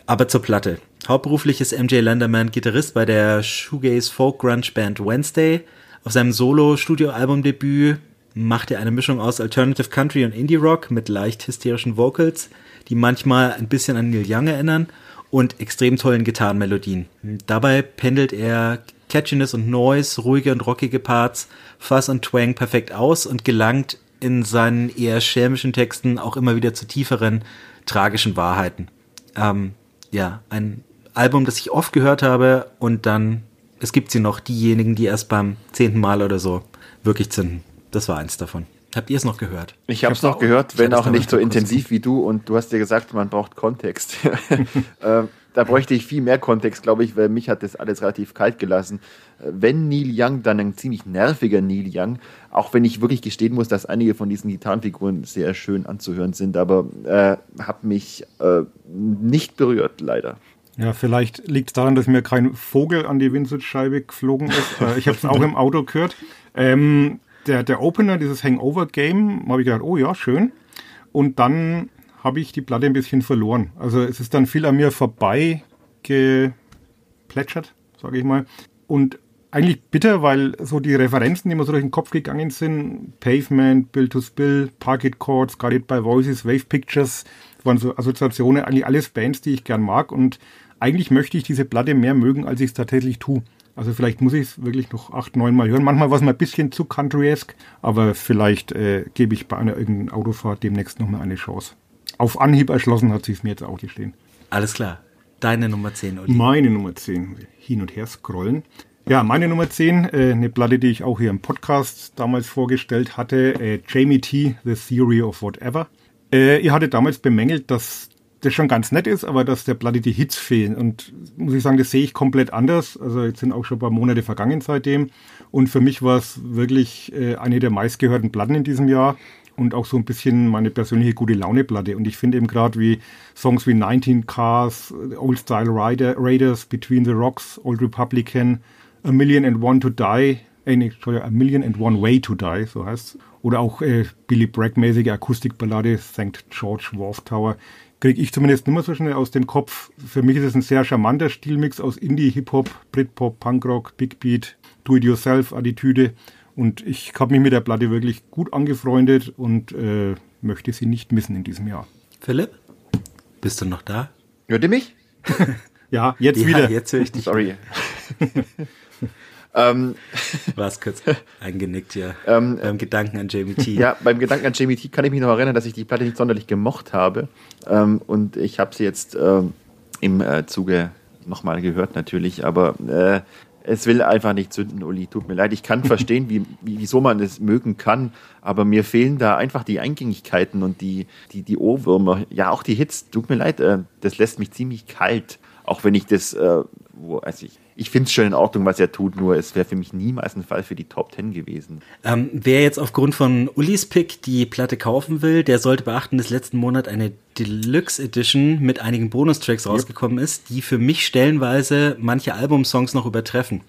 Aber zur Platte. Hauptberuflich ist MJ Landerman Gitarrist bei der Shoegaze Folk Grunge Band Wednesday. Auf seinem Solo-Studio-Album-Debüt macht er eine Mischung aus Alternative Country und Indie Rock mit leicht hysterischen Vocals, die manchmal ein bisschen an Neil Young erinnern und extrem tollen Gitarrenmelodien. Dabei pendelt er Catchiness und Noise, ruhige und rockige Parts, Fuzz und Twang perfekt aus und gelangt in seinen eher schelmischen Texten auch immer wieder zu tieferen, tragischen Wahrheiten. Ähm, ja, ein Album, das ich oft gehört habe und dann, es gibt sie noch, diejenigen, die erst beim zehnten Mal oder so wirklich zünden. Das war eins davon. Habt ihr es noch gehört?
Ich habe es noch gehört, wenn auch nicht so intensiv wie du. Und du hast dir gesagt, man braucht Kontext. ähm, da bräuchte ich viel mehr Kontext, glaube ich, weil mich hat das alles relativ kalt gelassen. Wenn Neil Young, dann ein ziemlich nerviger Neil Young, auch wenn ich wirklich gestehen muss, dass einige von diesen Gitarrenfiguren sehr schön anzuhören sind, aber äh, hat mich äh, nicht berührt, leider.
Ja, vielleicht liegt es daran, dass mir kein Vogel an die Windschutzscheibe geflogen ist. Äh, ich habe es auch im Auto gehört. Ähm, der, der Opener, dieses Hangover-Game, habe ich gedacht, oh ja, schön. Und dann habe ich die Platte ein bisschen verloren. Also es ist dann viel an mir vorbei geplätschert, sage ich mal. Und eigentlich bitter, weil so die Referenzen, die mir so durch den Kopf gegangen sind, Pavement, Bill to Spill, Parket Chords, Guided by Voices, Wave Pictures, waren so Assoziationen, eigentlich alles Bands, die ich gern mag und eigentlich möchte ich diese Platte mehr mögen, als ich es tatsächlich tue. Also vielleicht muss ich es wirklich noch acht, neun Mal hören. Manchmal war es mal ein bisschen zu country-esque, aber vielleicht äh, gebe ich bei einer irgendeinen Autofahrt demnächst nochmal eine Chance auf Anhieb erschlossen hat sich es mir jetzt auch gestehen.
Alles klar. Deine Nummer 10,
Uli. Meine Nummer 10. Hin und her scrollen. Ja, meine Nummer 10, äh, eine Platte, die ich auch hier im Podcast damals vorgestellt hatte, äh, Jamie T, The Theory of Whatever. Äh, ihr hattet damals bemängelt, dass das schon ganz nett ist, aber dass der Platte die Hits fehlen. Und muss ich sagen, das sehe ich komplett anders. Also jetzt sind auch schon ein paar Monate vergangen seitdem. Und für mich war es wirklich äh, eine der meistgehörten Platten in diesem Jahr und auch so ein bisschen meine persönliche gute Laune-Platte. Und ich finde eben gerade wie Songs wie 19 Cars, Old Style Rider, Raiders, Between the Rocks, Old Republican, A Million and One to Die, äh, Entschuldigung, A Million and One Way to Die, so heißt Oder auch äh, Billy Bragg-mäßige Akustikballade, St. George Wharf Tower. Kriege ich zumindest nicht mehr so schnell aus dem Kopf. Für mich ist es ein sehr charmanter Stilmix aus Indie, Hip-Hop, Britpop, Punkrock, Big Beat, Do-it-yourself-Attitüde. Und ich habe mich mit der Platte wirklich gut angefreundet und äh, möchte sie nicht missen in diesem Jahr.
Philipp, bist du noch da?
Hört ihr mich?
ja, jetzt
ja,
wieder.
Jetzt höre ich dich.
Sorry. ähm,
War es kurz eingenickt, ja.
Ähm,
beim Gedanken an Jamie T.
Ja, beim Gedanken an Jamie T kann ich mich noch erinnern, dass ich die Platte nicht sonderlich gemocht habe. Ähm, und ich habe sie jetzt ähm, im äh, Zuge nochmal gehört natürlich, aber äh, es will einfach nicht zünden, Uli. Tut mir leid. Ich kann verstehen, wie, wie, wieso man es mögen kann, aber mir fehlen da einfach die Eingängigkeiten und die, die, die Ohrwürmer. Ja, auch die Hits. Tut mir leid, äh, das lässt mich ziemlich kalt. Auch wenn ich das, äh, wo, also ich, ich finde es schon in Ordnung, was er tut, nur es wäre für mich niemals ein Fall für die Top Ten gewesen.
Ähm, wer jetzt aufgrund von Ulis Pick die Platte kaufen will, der sollte beachten, dass letzten Monat eine Deluxe Edition mit einigen Bonustracks rausgekommen ist, die für mich stellenweise manche Albumsongs noch übertreffen.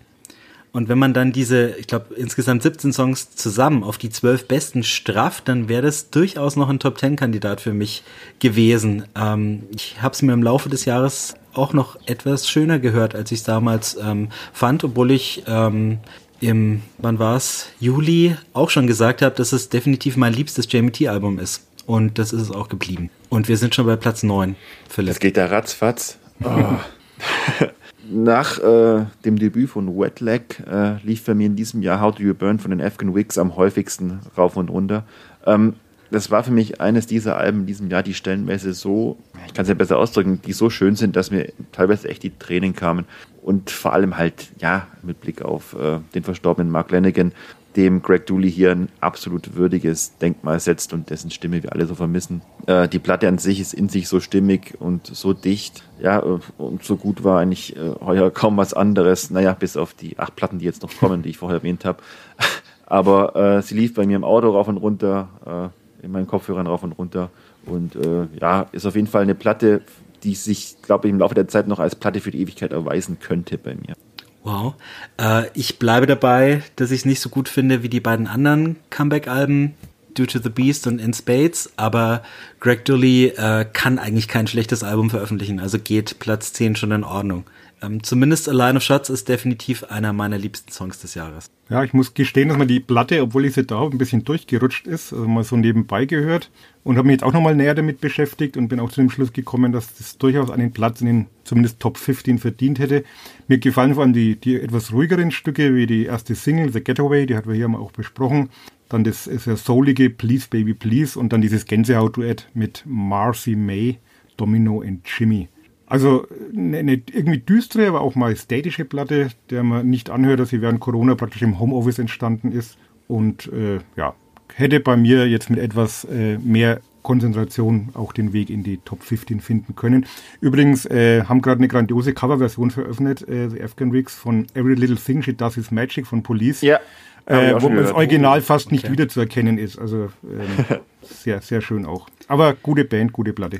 Und wenn man dann diese, ich glaube, insgesamt 17 Songs zusammen auf die 12 besten strafft, dann wäre das durchaus noch ein Top-10-Kandidat für mich gewesen. Ähm, ich habe es mir im Laufe des Jahres auch noch etwas schöner gehört, als ich es damals ähm, fand, obwohl ich ähm, im, wann war es, Juli auch schon gesagt habe, dass es definitiv mein liebstes Jamie T-Album ist. Und das ist es auch geblieben. Und wir sind schon bei Platz 9, Philipp.
Das geht da ratzfatz. Oh. Nach äh, dem Debüt von Wet Leg äh, lief bei mir in diesem Jahr How Do You Burn von den Afghan Wigs am häufigsten rauf und runter. Ähm, das war für mich eines dieser Alben in diesem Jahr, die stellenweise so, ich kann es ja besser ausdrücken, die so schön sind, dass mir teilweise echt die Tränen kamen. Und vor allem halt, ja, mit Blick auf äh, den verstorbenen Mark Lanigan, dem Greg Dooley hier ein absolut würdiges Denkmal setzt und dessen Stimme wir alle so vermissen. Äh, die Platte an sich ist in sich so stimmig und so dicht, ja, und so gut war eigentlich äh, heuer kaum was anderes. Naja, bis auf die acht Platten, die jetzt noch kommen, die ich vorher erwähnt habe. Aber äh, sie lief bei mir im Auto rauf und runter, äh, in meinen Kopfhörern rauf und runter. Und äh, ja, ist auf jeden Fall eine Platte, die sich, glaube ich, im Laufe der Zeit noch als Platte für die Ewigkeit erweisen könnte bei mir.
Wow. Äh, ich bleibe dabei, dass ich es nicht so gut finde wie die beiden anderen Comeback-Alben, Due to the Beast und In Spades, aber Greg Dully äh, kann eigentlich kein schlechtes Album veröffentlichen, also geht Platz 10 schon in Ordnung. Ähm, zumindest A Line of Shots ist definitiv einer meiner liebsten Songs des Jahres.
Ja, ich muss gestehen, dass man die Platte, obwohl ich sie da ein bisschen durchgerutscht ist, also mal so nebenbei gehört und habe mich jetzt auch nochmal näher damit beschäftigt und bin auch zu dem Schluss gekommen, dass das durchaus einen Platz in den zumindest Top 15 verdient hätte. Mir gefallen vor allem die, die etwas ruhigeren Stücke, wie die erste Single, The Getaway, die hatten wir hier mal auch besprochen. Dann das sehr soulige Please Baby Please und dann dieses Gänsehaut-Duett mit Marcy May, Domino und Jimmy. Also eine, eine irgendwie düstere, aber auch majestätische Platte, der man nicht anhört, dass sie während Corona praktisch im Homeoffice entstanden ist. Und äh, ja, hätte bei mir jetzt mit etwas äh, mehr Konzentration auch den Weg in die Top 15 finden können. Übrigens äh, haben gerade eine grandiose Coverversion veröffentlicht, äh, The Afghan Rigs von Every Little Thing She Does Is Magic von Police.
Ja.
Äh, wo das Original fast nicht okay. wiederzuerkennen ist. Also ähm, sehr, sehr schön auch. Aber gute Band, gute Platte.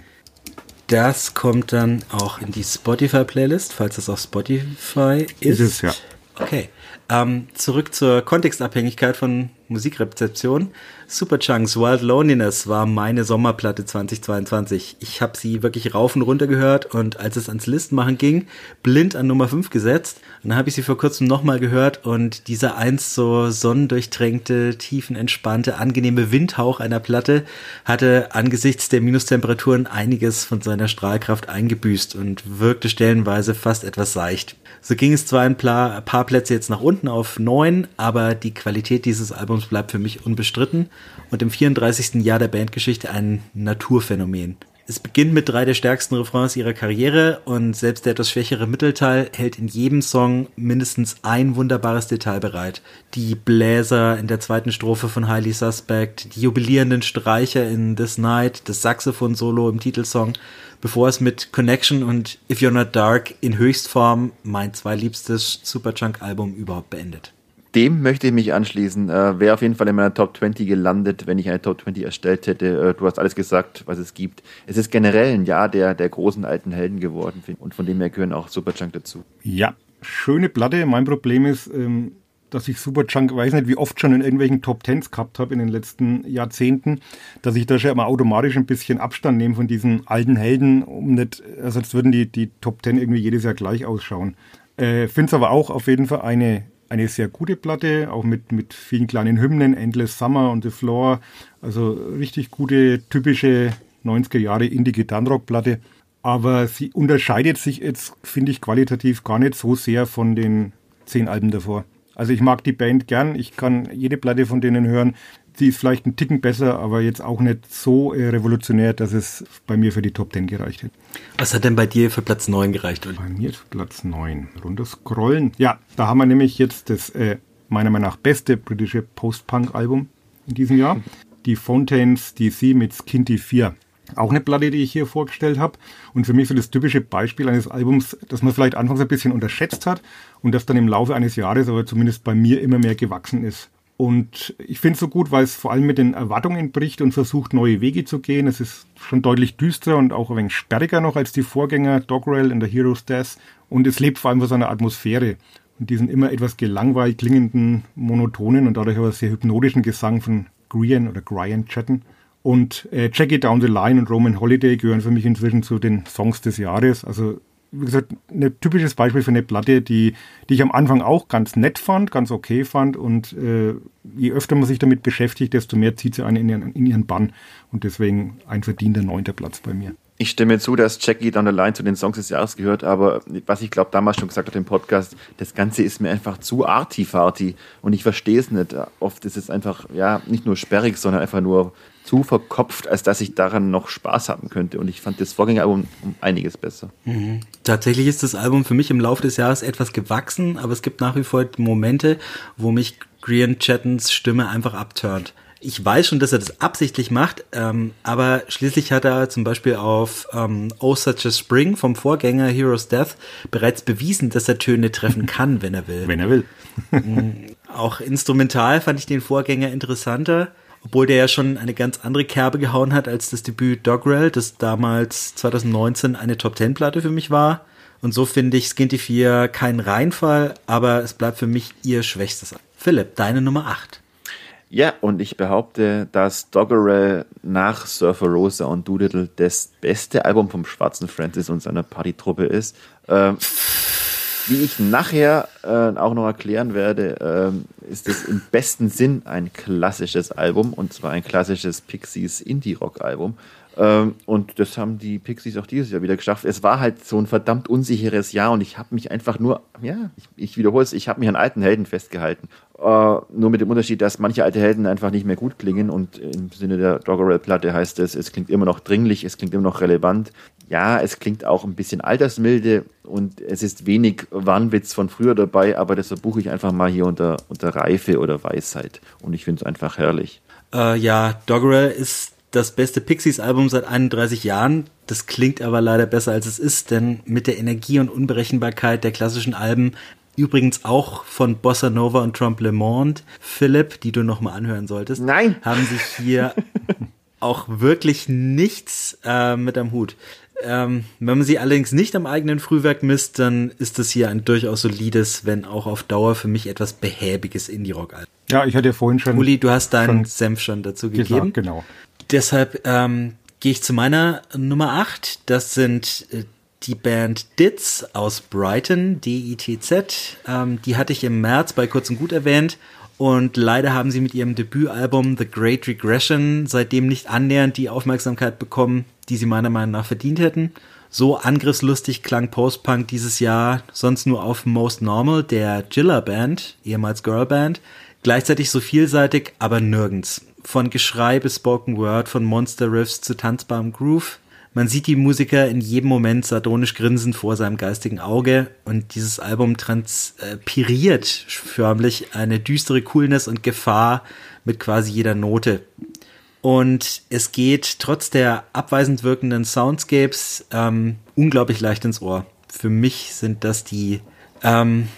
Das kommt dann auch in die Spotify-Playlist, falls es auf Spotify ist. Ist es,
ja.
Okay. Ähm, zurück zur Kontextabhängigkeit von Musikrezeption. Superchunks Wild Loneliness war meine Sommerplatte 2022. Ich habe sie wirklich rauf und runter gehört und als es ans Listmachen ging, blind an Nummer 5 gesetzt. Und dann habe ich sie vor kurzem nochmal gehört und dieser einst so sonnendurchtränkte, tiefenentspannte, angenehme Windhauch einer Platte hatte angesichts der Minustemperaturen einiges von seiner Strahlkraft eingebüßt und wirkte stellenweise fast etwas seicht. So ging es zwar ein paar, Plätze jetzt nach unten auf neun, aber die Qualität dieses Albums bleibt für mich unbestritten und im 34. Jahr der Bandgeschichte ein Naturphänomen. Es beginnt mit drei der stärksten Refrains ihrer Karriere und selbst der etwas schwächere Mittelteil hält in jedem Song mindestens ein wunderbares Detail bereit. Die Bläser in der zweiten Strophe von Highly Suspect, die jubilierenden Streicher in This Night, das Saxophon-Solo im Titelsong bevor es mit Connection und If You're Not Dark in Höchstform mein zweiliebstes Superchunk-Album überhaupt beendet.
Dem möchte ich mich anschließen. Äh, Wäre auf jeden Fall in meiner Top 20 gelandet, wenn ich eine Top 20 erstellt hätte. Äh, du hast alles gesagt, was es gibt. Es ist generell ein Jahr der, der großen alten Helden geworden und von dem her gehören auch Superchunk dazu.
Ja, schöne Platte. Mein Problem ist, ähm, dass ich Superjunk, weiß nicht, wie oft schon in irgendwelchen Top Tens gehabt habe in den letzten Jahrzehnten, dass ich da schon immer automatisch ein bisschen Abstand nehme von diesen alten Helden, um nicht, also sonst würden die, die Top Ten irgendwie jedes Jahr gleich ausschauen. Äh, Finde es aber auch auf jeden Fall eine, eine sehr gute Platte, auch mit, mit vielen kleinen Hymnen, Endless Summer und The Floor. Also richtig gute, typische 90er Jahre Indie-Gitarrenrock-Platte. Aber sie unterscheidet sich jetzt, finde ich, qualitativ gar nicht so sehr von den zehn Alben davor. Also ich mag die Band gern, ich kann jede Platte von denen hören. Sie ist vielleicht ein Ticken besser, aber jetzt auch nicht so äh, revolutionär, dass es bei mir für die Top 10 gereicht hätte.
Was hat denn bei dir für Platz 9 gereicht?
Bei mir für Platz 9. Runter scrollen. Ja, da haben wir nämlich jetzt das äh, meiner Meinung nach beste britische Post-Punk-Album in diesem Jahr. Die Fontaines DC mit Skinty 4. Auch eine Platte, die ich hier vorgestellt habe. Und für mich so das typische Beispiel eines Albums, das man vielleicht anfangs ein bisschen unterschätzt hat und das dann im Laufe eines Jahres aber zumindest bei mir immer mehr gewachsen ist. Und ich finde es so gut, weil es vor allem mit den Erwartungen bricht und versucht, neue Wege zu gehen. Es ist schon deutlich düsterer und auch ein wenig sperriger noch als die Vorgänger Doggerel in der Hero's Death. Und es lebt vor allem von seiner Atmosphäre und diesen immer etwas gelangweilt klingenden, monotonen und dadurch aber sehr hypnotischen Gesang von Grian oder Grian Chatten. Und äh, Jackie Down the Line und Roman Holiday gehören für mich inzwischen zu den Songs des Jahres. Also wie gesagt, ein typisches Beispiel für eine Platte, die, die ich am Anfang auch ganz nett fand, ganz okay fand. Und äh, je öfter man sich damit beschäftigt, desto mehr zieht sie einen in ihren, in ihren Bann. Und deswegen ein verdienter neunter Platz bei mir.
Ich stimme zu, dass Jackie Down the Line zu den Songs des Jahres gehört, aber was ich glaube damals schon gesagt habe im Podcast, das Ganze ist mir einfach zu arty-farty und ich verstehe es nicht. Oft ist es einfach, ja, nicht nur sperrig, sondern einfach nur zu verkopft, als dass ich daran noch Spaß haben könnte. Und ich fand das Vorgängeralbum um einiges besser.
Mhm. Tatsächlich ist das Album für mich im Laufe des Jahres etwas gewachsen, aber es gibt nach wie vor Momente, wo mich Grian Chattons Stimme einfach abturnt ich weiß schon, dass er das absichtlich macht, ähm, aber schließlich hat er zum Beispiel auf ähm, Oh Such a Spring vom Vorgänger Heroes Death bereits bewiesen, dass er Töne treffen kann, wenn er will.
Wenn er will.
Mm, auch instrumental fand ich den Vorgänger interessanter, obwohl der ja schon eine ganz andere Kerbe gehauen hat als das Debüt Dogrel, das damals 2019 eine Top Ten Platte für mich war. Und so finde ich Skinty 4 keinen Reinfall, aber es bleibt für mich ihr schwächstes. Philipp, deine Nummer 8.
Ja, und ich behaupte, dass Doggerel nach Surfer Rosa und Doolittle das beste Album vom schwarzen Francis und seiner Partytruppe ist. Ähm, wie ich nachher äh, auch noch erklären werde, äh, ist es im besten Sinn ein klassisches Album und zwar ein klassisches Pixies Indie-Rock-Album. Ähm, und das haben die Pixies auch dieses Jahr wieder geschafft. Es war halt so ein verdammt unsicheres Jahr und ich habe mich einfach nur, ja, ich, ich wiederhole es, ich habe mich an alten Helden festgehalten. Äh, nur mit dem Unterschied, dass manche alte Helden einfach nicht mehr gut klingen und im Sinne der Doggerel-Platte heißt es, es klingt immer noch dringlich, es klingt immer noch relevant. Ja, es klingt auch ein bisschen altersmilde und es ist wenig Wahnwitz von früher dabei, aber das verbuche ich einfach mal hier unter, unter Reife oder Weisheit und ich finde es einfach herrlich.
Äh, ja, Doggerel ist das beste Pixies-Album seit 31 Jahren. Das klingt aber leider besser als es ist, denn mit der Energie und Unberechenbarkeit der klassischen Alben, übrigens auch von Bossa Nova und Trompe Le Monde, Philipp, die du nochmal anhören solltest,
Nein.
haben sich hier auch wirklich nichts äh, mit am Hut. Ähm, wenn man sie allerdings nicht am eigenen Frühwerk misst, dann ist das hier ein durchaus solides, wenn auch auf Dauer für mich etwas behäbiges Indie-Rock-Album.
Ja, ich hatte ja vorhin schon.
Uli, du hast deinen Senf schon dazu
gesagt,
gegeben.
Genau.
Deshalb ähm, gehe ich zu meiner Nummer 8. Das sind äh, die Band Ditz aus Brighton, D-I-T-Z. Ähm, die hatte ich im März bei Kurz und Gut erwähnt. Und leider haben sie mit ihrem Debütalbum The Great Regression seitdem nicht annähernd die Aufmerksamkeit bekommen, die sie meiner Meinung nach verdient hätten. So angriffslustig klang Post-Punk dieses Jahr sonst nur auf Most Normal, der Jilla Band, ehemals Girlband. Gleichzeitig so vielseitig, aber nirgends. Von Geschrei bis Spoken Word, von Monster Riffs zu tanzbarem Groove. Man sieht die Musiker in jedem Moment sardonisch grinsend vor seinem geistigen Auge und dieses Album transpiriert förmlich eine düstere Coolness und Gefahr mit quasi jeder Note. Und es geht trotz der abweisend wirkenden Soundscapes ähm, unglaublich leicht ins Ohr. Für mich sind das die ähm,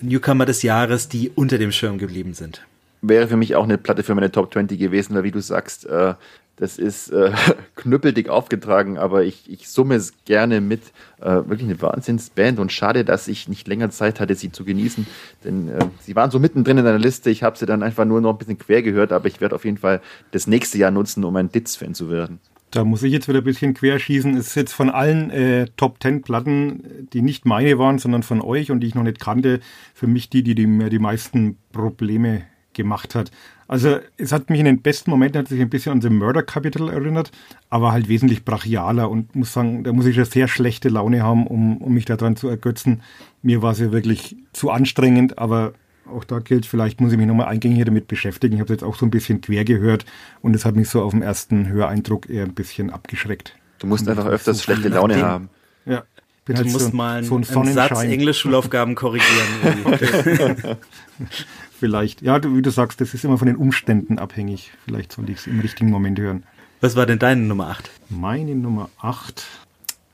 Newcomer des Jahres, die unter dem Schirm geblieben sind
wäre für mich auch eine Platte für meine Top 20 gewesen, weil wie du sagst, äh, Das ist äh, knüppeldick aufgetragen, aber ich, ich summe es gerne mit. Äh, wirklich eine Wahnsinnsband und schade, dass ich nicht länger Zeit hatte, sie zu genießen, denn äh, sie waren so mittendrin in einer Liste. Ich habe sie dann einfach nur noch ein bisschen quer gehört, aber ich werde auf jeden Fall das nächste Jahr nutzen, um ein Ditz-Fan zu werden.
Da muss ich jetzt wieder ein bisschen querschießen. Es ist jetzt von allen äh, Top Ten Platten, die nicht meine waren, sondern von euch und die ich noch nicht kannte, für mich die, die, die mir die meisten Probleme gemacht hat. Also es hat mich in den besten Momenten hat sich ein bisschen an The Murder Capital erinnert, aber halt wesentlich brachialer und muss sagen, da muss ich schon sehr schlechte Laune haben, um, um mich daran zu ergötzen. Mir war es ja wirklich zu anstrengend, aber auch da gilt, vielleicht muss ich mich nochmal eingängiger damit beschäftigen. Ich habe es jetzt auch so ein bisschen quer gehört und es hat mich so auf dem ersten Höreindruck eher ein bisschen abgeschreckt.
Du musst einfach öfters schlechte Laune haben.
Ja. Bin du halt musst so, mal so ein Satz Englisch-Schulaufgaben korrigieren.
vielleicht. Ja, wie du sagst, das ist immer von den Umständen abhängig. Vielleicht sollte ich es im richtigen Moment hören.
Was war denn deine Nummer 8?
Meine Nummer 8.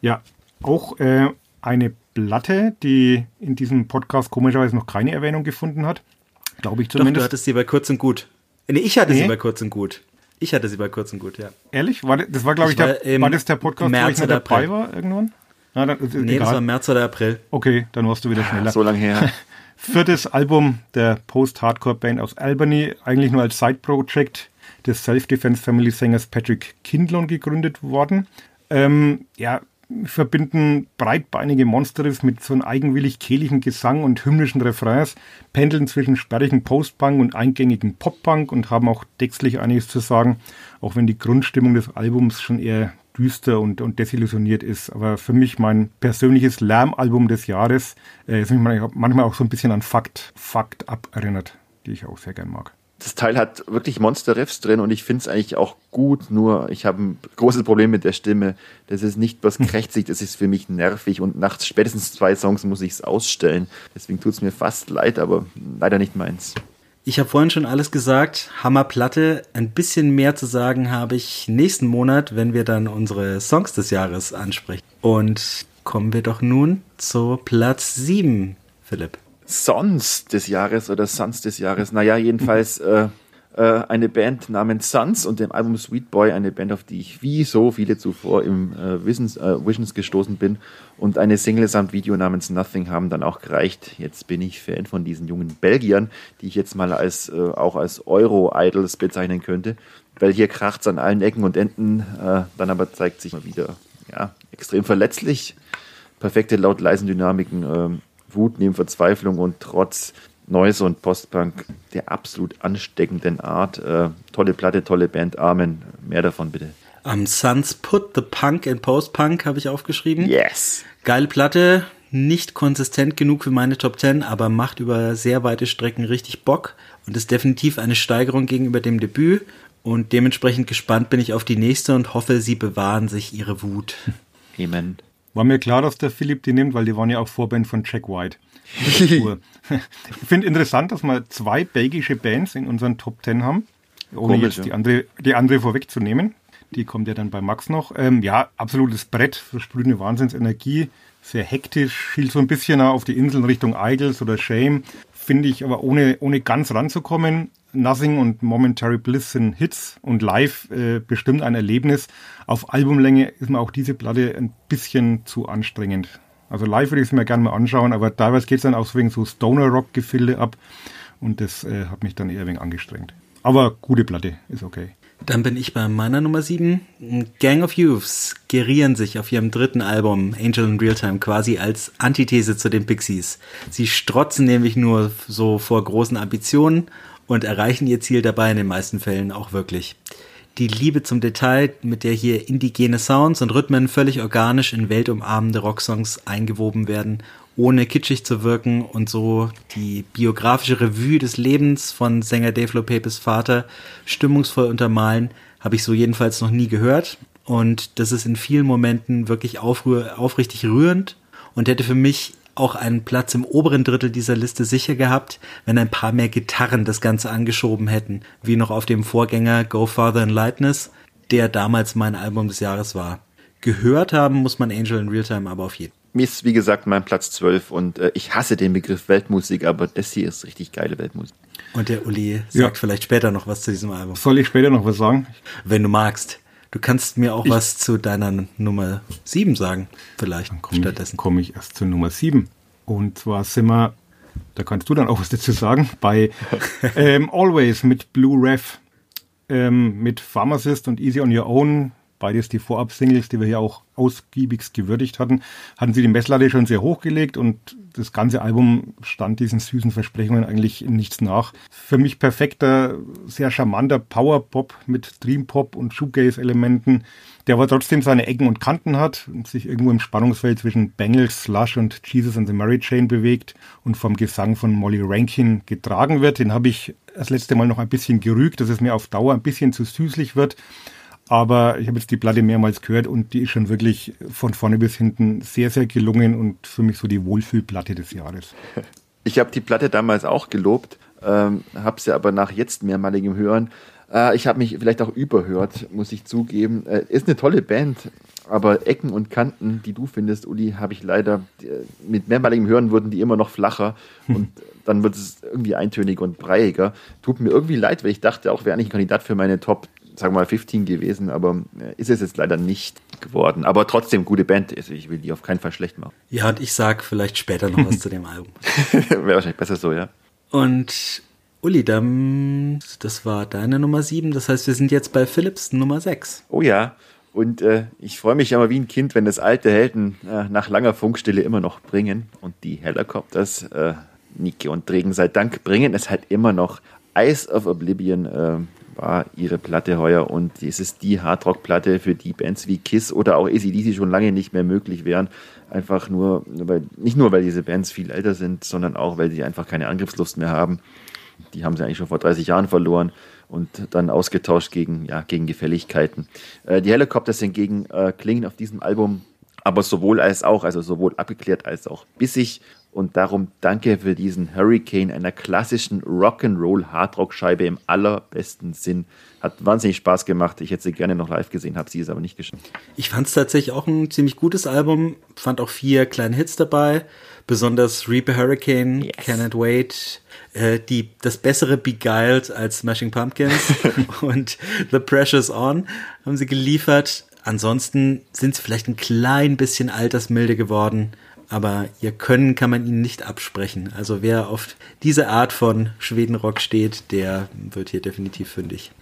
Ja, auch äh, eine Platte, die in diesem Podcast komischerweise noch keine Erwähnung gefunden hat. Glaube ich zumindest. Doch,
du hattest sie bei kurz und gut. Nee, ich hatte nee. sie bei kurz und gut. Ich hatte sie bei kurz und gut, ja.
Ehrlich? War das, das war, glaube ich, der, war, war das der Podcast,
März wo ich noch dabei
April. war irgendwann?
Ah, dann, nee, egal. das war März oder April.
Okay, dann warst du wieder schneller.
So lange her.
Viertes Album der Post-Hardcore-Band aus Albany, eigentlich nur als Side-Project des Self-Defense-Family-Sängers Patrick Kindlon gegründet worden. Ähm, ja, verbinden breitbeinige Monsteris mit so einem eigenwillig kehligen Gesang und hymnischen Refrains, pendeln zwischen sperrigen Postpunk und eingängigen Poppunk und haben auch textlich einiges zu sagen, auch wenn die Grundstimmung des Albums schon eher düster und, und desillusioniert ist. Aber für mich mein persönliches Lärmalbum des Jahres, äh, ist mich manchmal auch so ein bisschen an Fakt, Fakt ab erinnert, die ich auch sehr gern mag
das Teil hat wirklich Monster-Riffs drin und ich finde es eigentlich auch gut, nur ich habe ein großes Problem mit der Stimme. Das ist nicht was krächzig, das ist für mich nervig und nach spätestens zwei Songs muss ich es ausstellen. Deswegen tut es mir fast leid, aber leider nicht meins.
Ich habe vorhin schon alles gesagt. Hammerplatte. Ein bisschen mehr zu sagen habe ich nächsten Monat, wenn wir dann unsere Songs des Jahres ansprechen. Und kommen wir doch nun zu Platz 7, Philipp.
Sons des Jahres oder Sons des Jahres. Naja, jedenfalls äh, eine Band namens Sons und dem Album Sweet Boy, eine Band, auf die ich wie so viele zuvor im äh, Visions, äh, Visions gestoßen bin. Und eine Single samt Video namens Nothing haben dann auch gereicht. Jetzt bin ich Fan von diesen jungen Belgiern, die ich jetzt mal als äh, auch als Euro-Idols bezeichnen könnte. Weil hier kracht es an allen Ecken und Enden, äh, dann aber zeigt sich mal wieder ja, extrem verletzlich. Perfekte laut-leisen-Dynamiken ähm, Wut neben Verzweiflung und trotz Noise und Postpunk der absolut ansteckenden Art. Äh, tolle Platte, tolle Band, Amen. Mehr davon bitte.
Am um, Suns Put the Punk in Postpunk habe ich aufgeschrieben.
Yes.
Geile Platte, nicht konsistent genug für meine Top 10, aber macht über sehr weite Strecken richtig Bock und ist definitiv eine Steigerung gegenüber dem Debüt. Und dementsprechend gespannt bin ich auf die nächste und hoffe, sie bewahren sich ihre Wut.
Amen.
War mir klar, dass der Philipp die nimmt, weil die waren ja auch Vorband von Jack White. ich finde interessant, dass wir zwei belgische Bands in unseren Top Ten haben, ohne Komisch, jetzt die andere, die andere vorwegzunehmen. Die kommt ja dann bei Max noch. Ähm, ja, absolutes Brett, versprüht eine Wahnsinnsenergie, sehr hektisch, schielt so ein bisschen auf die Inseln Richtung Idols oder Shame. Finde ich aber ohne, ohne ganz ranzukommen. Nothing und Momentary Bliss sind Hits und live äh, bestimmt ein Erlebnis. Auf Albumlänge ist mir auch diese Platte ein bisschen zu anstrengend. Also live würde ich es mir gerne mal anschauen, aber teilweise geht es dann auch wegen so Stoner-Rock-Gefilde ab und das äh, hat mich dann eher wenig angestrengt. Aber gute Platte, ist okay.
Dann bin ich bei meiner Nummer 7. Gang of Youths gerieren sich auf ihrem dritten Album Angel in Realtime quasi als Antithese zu den Pixies. Sie strotzen nämlich nur so vor großen Ambitionen und erreichen ihr Ziel dabei in den meisten Fällen auch wirklich. Die Liebe zum Detail, mit der hier indigene Sounds und Rhythmen völlig organisch in weltumarmende Rocksongs eingewoben werden, ohne kitschig zu wirken und so die biografische Revue des Lebens von Sänger Dave Lopepes Vater stimmungsvoll untermalen, habe ich so jedenfalls noch nie gehört. Und das ist in vielen Momenten wirklich aufrichtig rührend und hätte für mich auch einen Platz im oberen Drittel dieser Liste sicher gehabt, wenn ein paar mehr Gitarren das Ganze angeschoben hätten, wie noch auf dem Vorgänger Go Farther in Lightness, der damals mein Album des Jahres war. Gehört haben muss man Angel in Realtime aber auf jeden.
mir ist, wie gesagt, mein Platz 12 und äh, ich hasse den Begriff Weltmusik, aber das hier ist richtig geile Weltmusik.
Und der Uli sagt
Ja.
vielleicht später noch was zu diesem Album.
Soll ich später noch was sagen?
Wenn du magst. Du kannst mir auch was zu deiner Nummer 7 sagen, vielleicht
Komme
stattdessen.
ich, komm ich erst zu Nummer 7. Und zwar sind wir, da kannst du dann auch was dazu sagen, bei ähm, Always mit Blue Rev, ähm, mit Pharmacist und Easy on Your Own, beides die Vorab-Singles, die wir hier auch ausgiebigst gewürdigt hatten, hatten sie die Messlatte schon sehr hochgelegt und das ganze Album stand diesen süßen Versprechungen eigentlich in nichts nach. Für mich perfekter, sehr charmanter Power-Pop mit Dream-Pop und Shoegaze-Elementen, der aber trotzdem seine Ecken und Kanten hat und sich irgendwo im Spannungsfeld zwischen Bangles, Slush und Jesus and the Mary Chain bewegt und vom Gesang von Molly Rankin getragen wird. Den habe ich das letzte Mal noch ein bisschen gerügt, dass es mir auf Dauer ein bisschen zu süßlich wird. Aber ich habe jetzt die Platte mehrmals gehört und die ist schon wirklich von vorne bis hinten sehr, sehr gelungen und für mich so die Wohlfühlplatte des Jahres.
Ich habe die Platte damals auch gelobt, ähm, habe sie aber nach jetzt mehrmaligem Hören, äh, ich habe mich vielleicht auch überhört, muss ich zugeben. Äh, ist eine tolle Band, aber Ecken und Kanten, die du findest, Uli, habe ich leider, äh, mit mehrmaligem Hören wurden die immer noch flacher und dann wird es irgendwie eintönig und breiiger. Tut mir irgendwie leid, weil ich dachte auch, wäre eigentlich ein Kandidat für meine Top, sagen wir mal 15 gewesen, aber äh, ist es jetzt leider nicht geworden. Aber trotzdem gute Band, also ich will die auf keinen Fall schlecht machen.
Ja, und ich sag vielleicht später noch was zu dem Album.
wäre wahrscheinlich besser so, ja.
Und Uli, dann, das war deine Nummer 7. Das heißt, wir sind jetzt bei Philips Nummer 6.
Oh ja, und äh, ich freue mich immer wie ein Kind, wenn das alte Helden äh, nach langer Funkstille immer noch bringen. Und die Helicopters, äh, Nike und Dregen sei Dank, bringen es halt immer noch. Eyes of Oblivion äh, war ihre Platte heuer und es ist die Hardrock-Platte für die Bands wie Kiss oder auch ACDC schon lange nicht mehr möglich wären. Einfach nur, weil, nicht nur, weil diese Bands viel älter sind, sondern auch, weil sie einfach keine Angriffslust mehr haben. Die haben sie eigentlich schon vor 30 Jahren verloren und dann ausgetauscht gegen, ja, gegen Gefälligkeiten. Äh, die Helicopters hingegen äh, klingen auf diesem Album aber sowohl als auch, also sowohl abgeklärt als auch bissig. Und darum danke für diesen Hurricane, einer klassischen Rock'n'Roll Hardrock-Scheibe im allerbesten Sinn. Hat wahnsinnig Spaß gemacht. Ich hätte sie gerne noch live gesehen, habe sie es aber nicht geschafft.
Ich fand es tatsächlich auch ein ziemlich gutes Album, fand auch vier kleine Hits dabei, besonders Reaper Hurricane,
Yes.
Cannot Wait, äh, die, das bessere Beguiled als Smashing Pumpkins und The Precious On haben sie geliefert. Ansonsten sind sie vielleicht ein klein bisschen altersmilde geworden, aber ihr Können kann man ihnen nicht absprechen. Also wer auf diese Art von Schwedenrock steht, der wird hier definitiv fündig.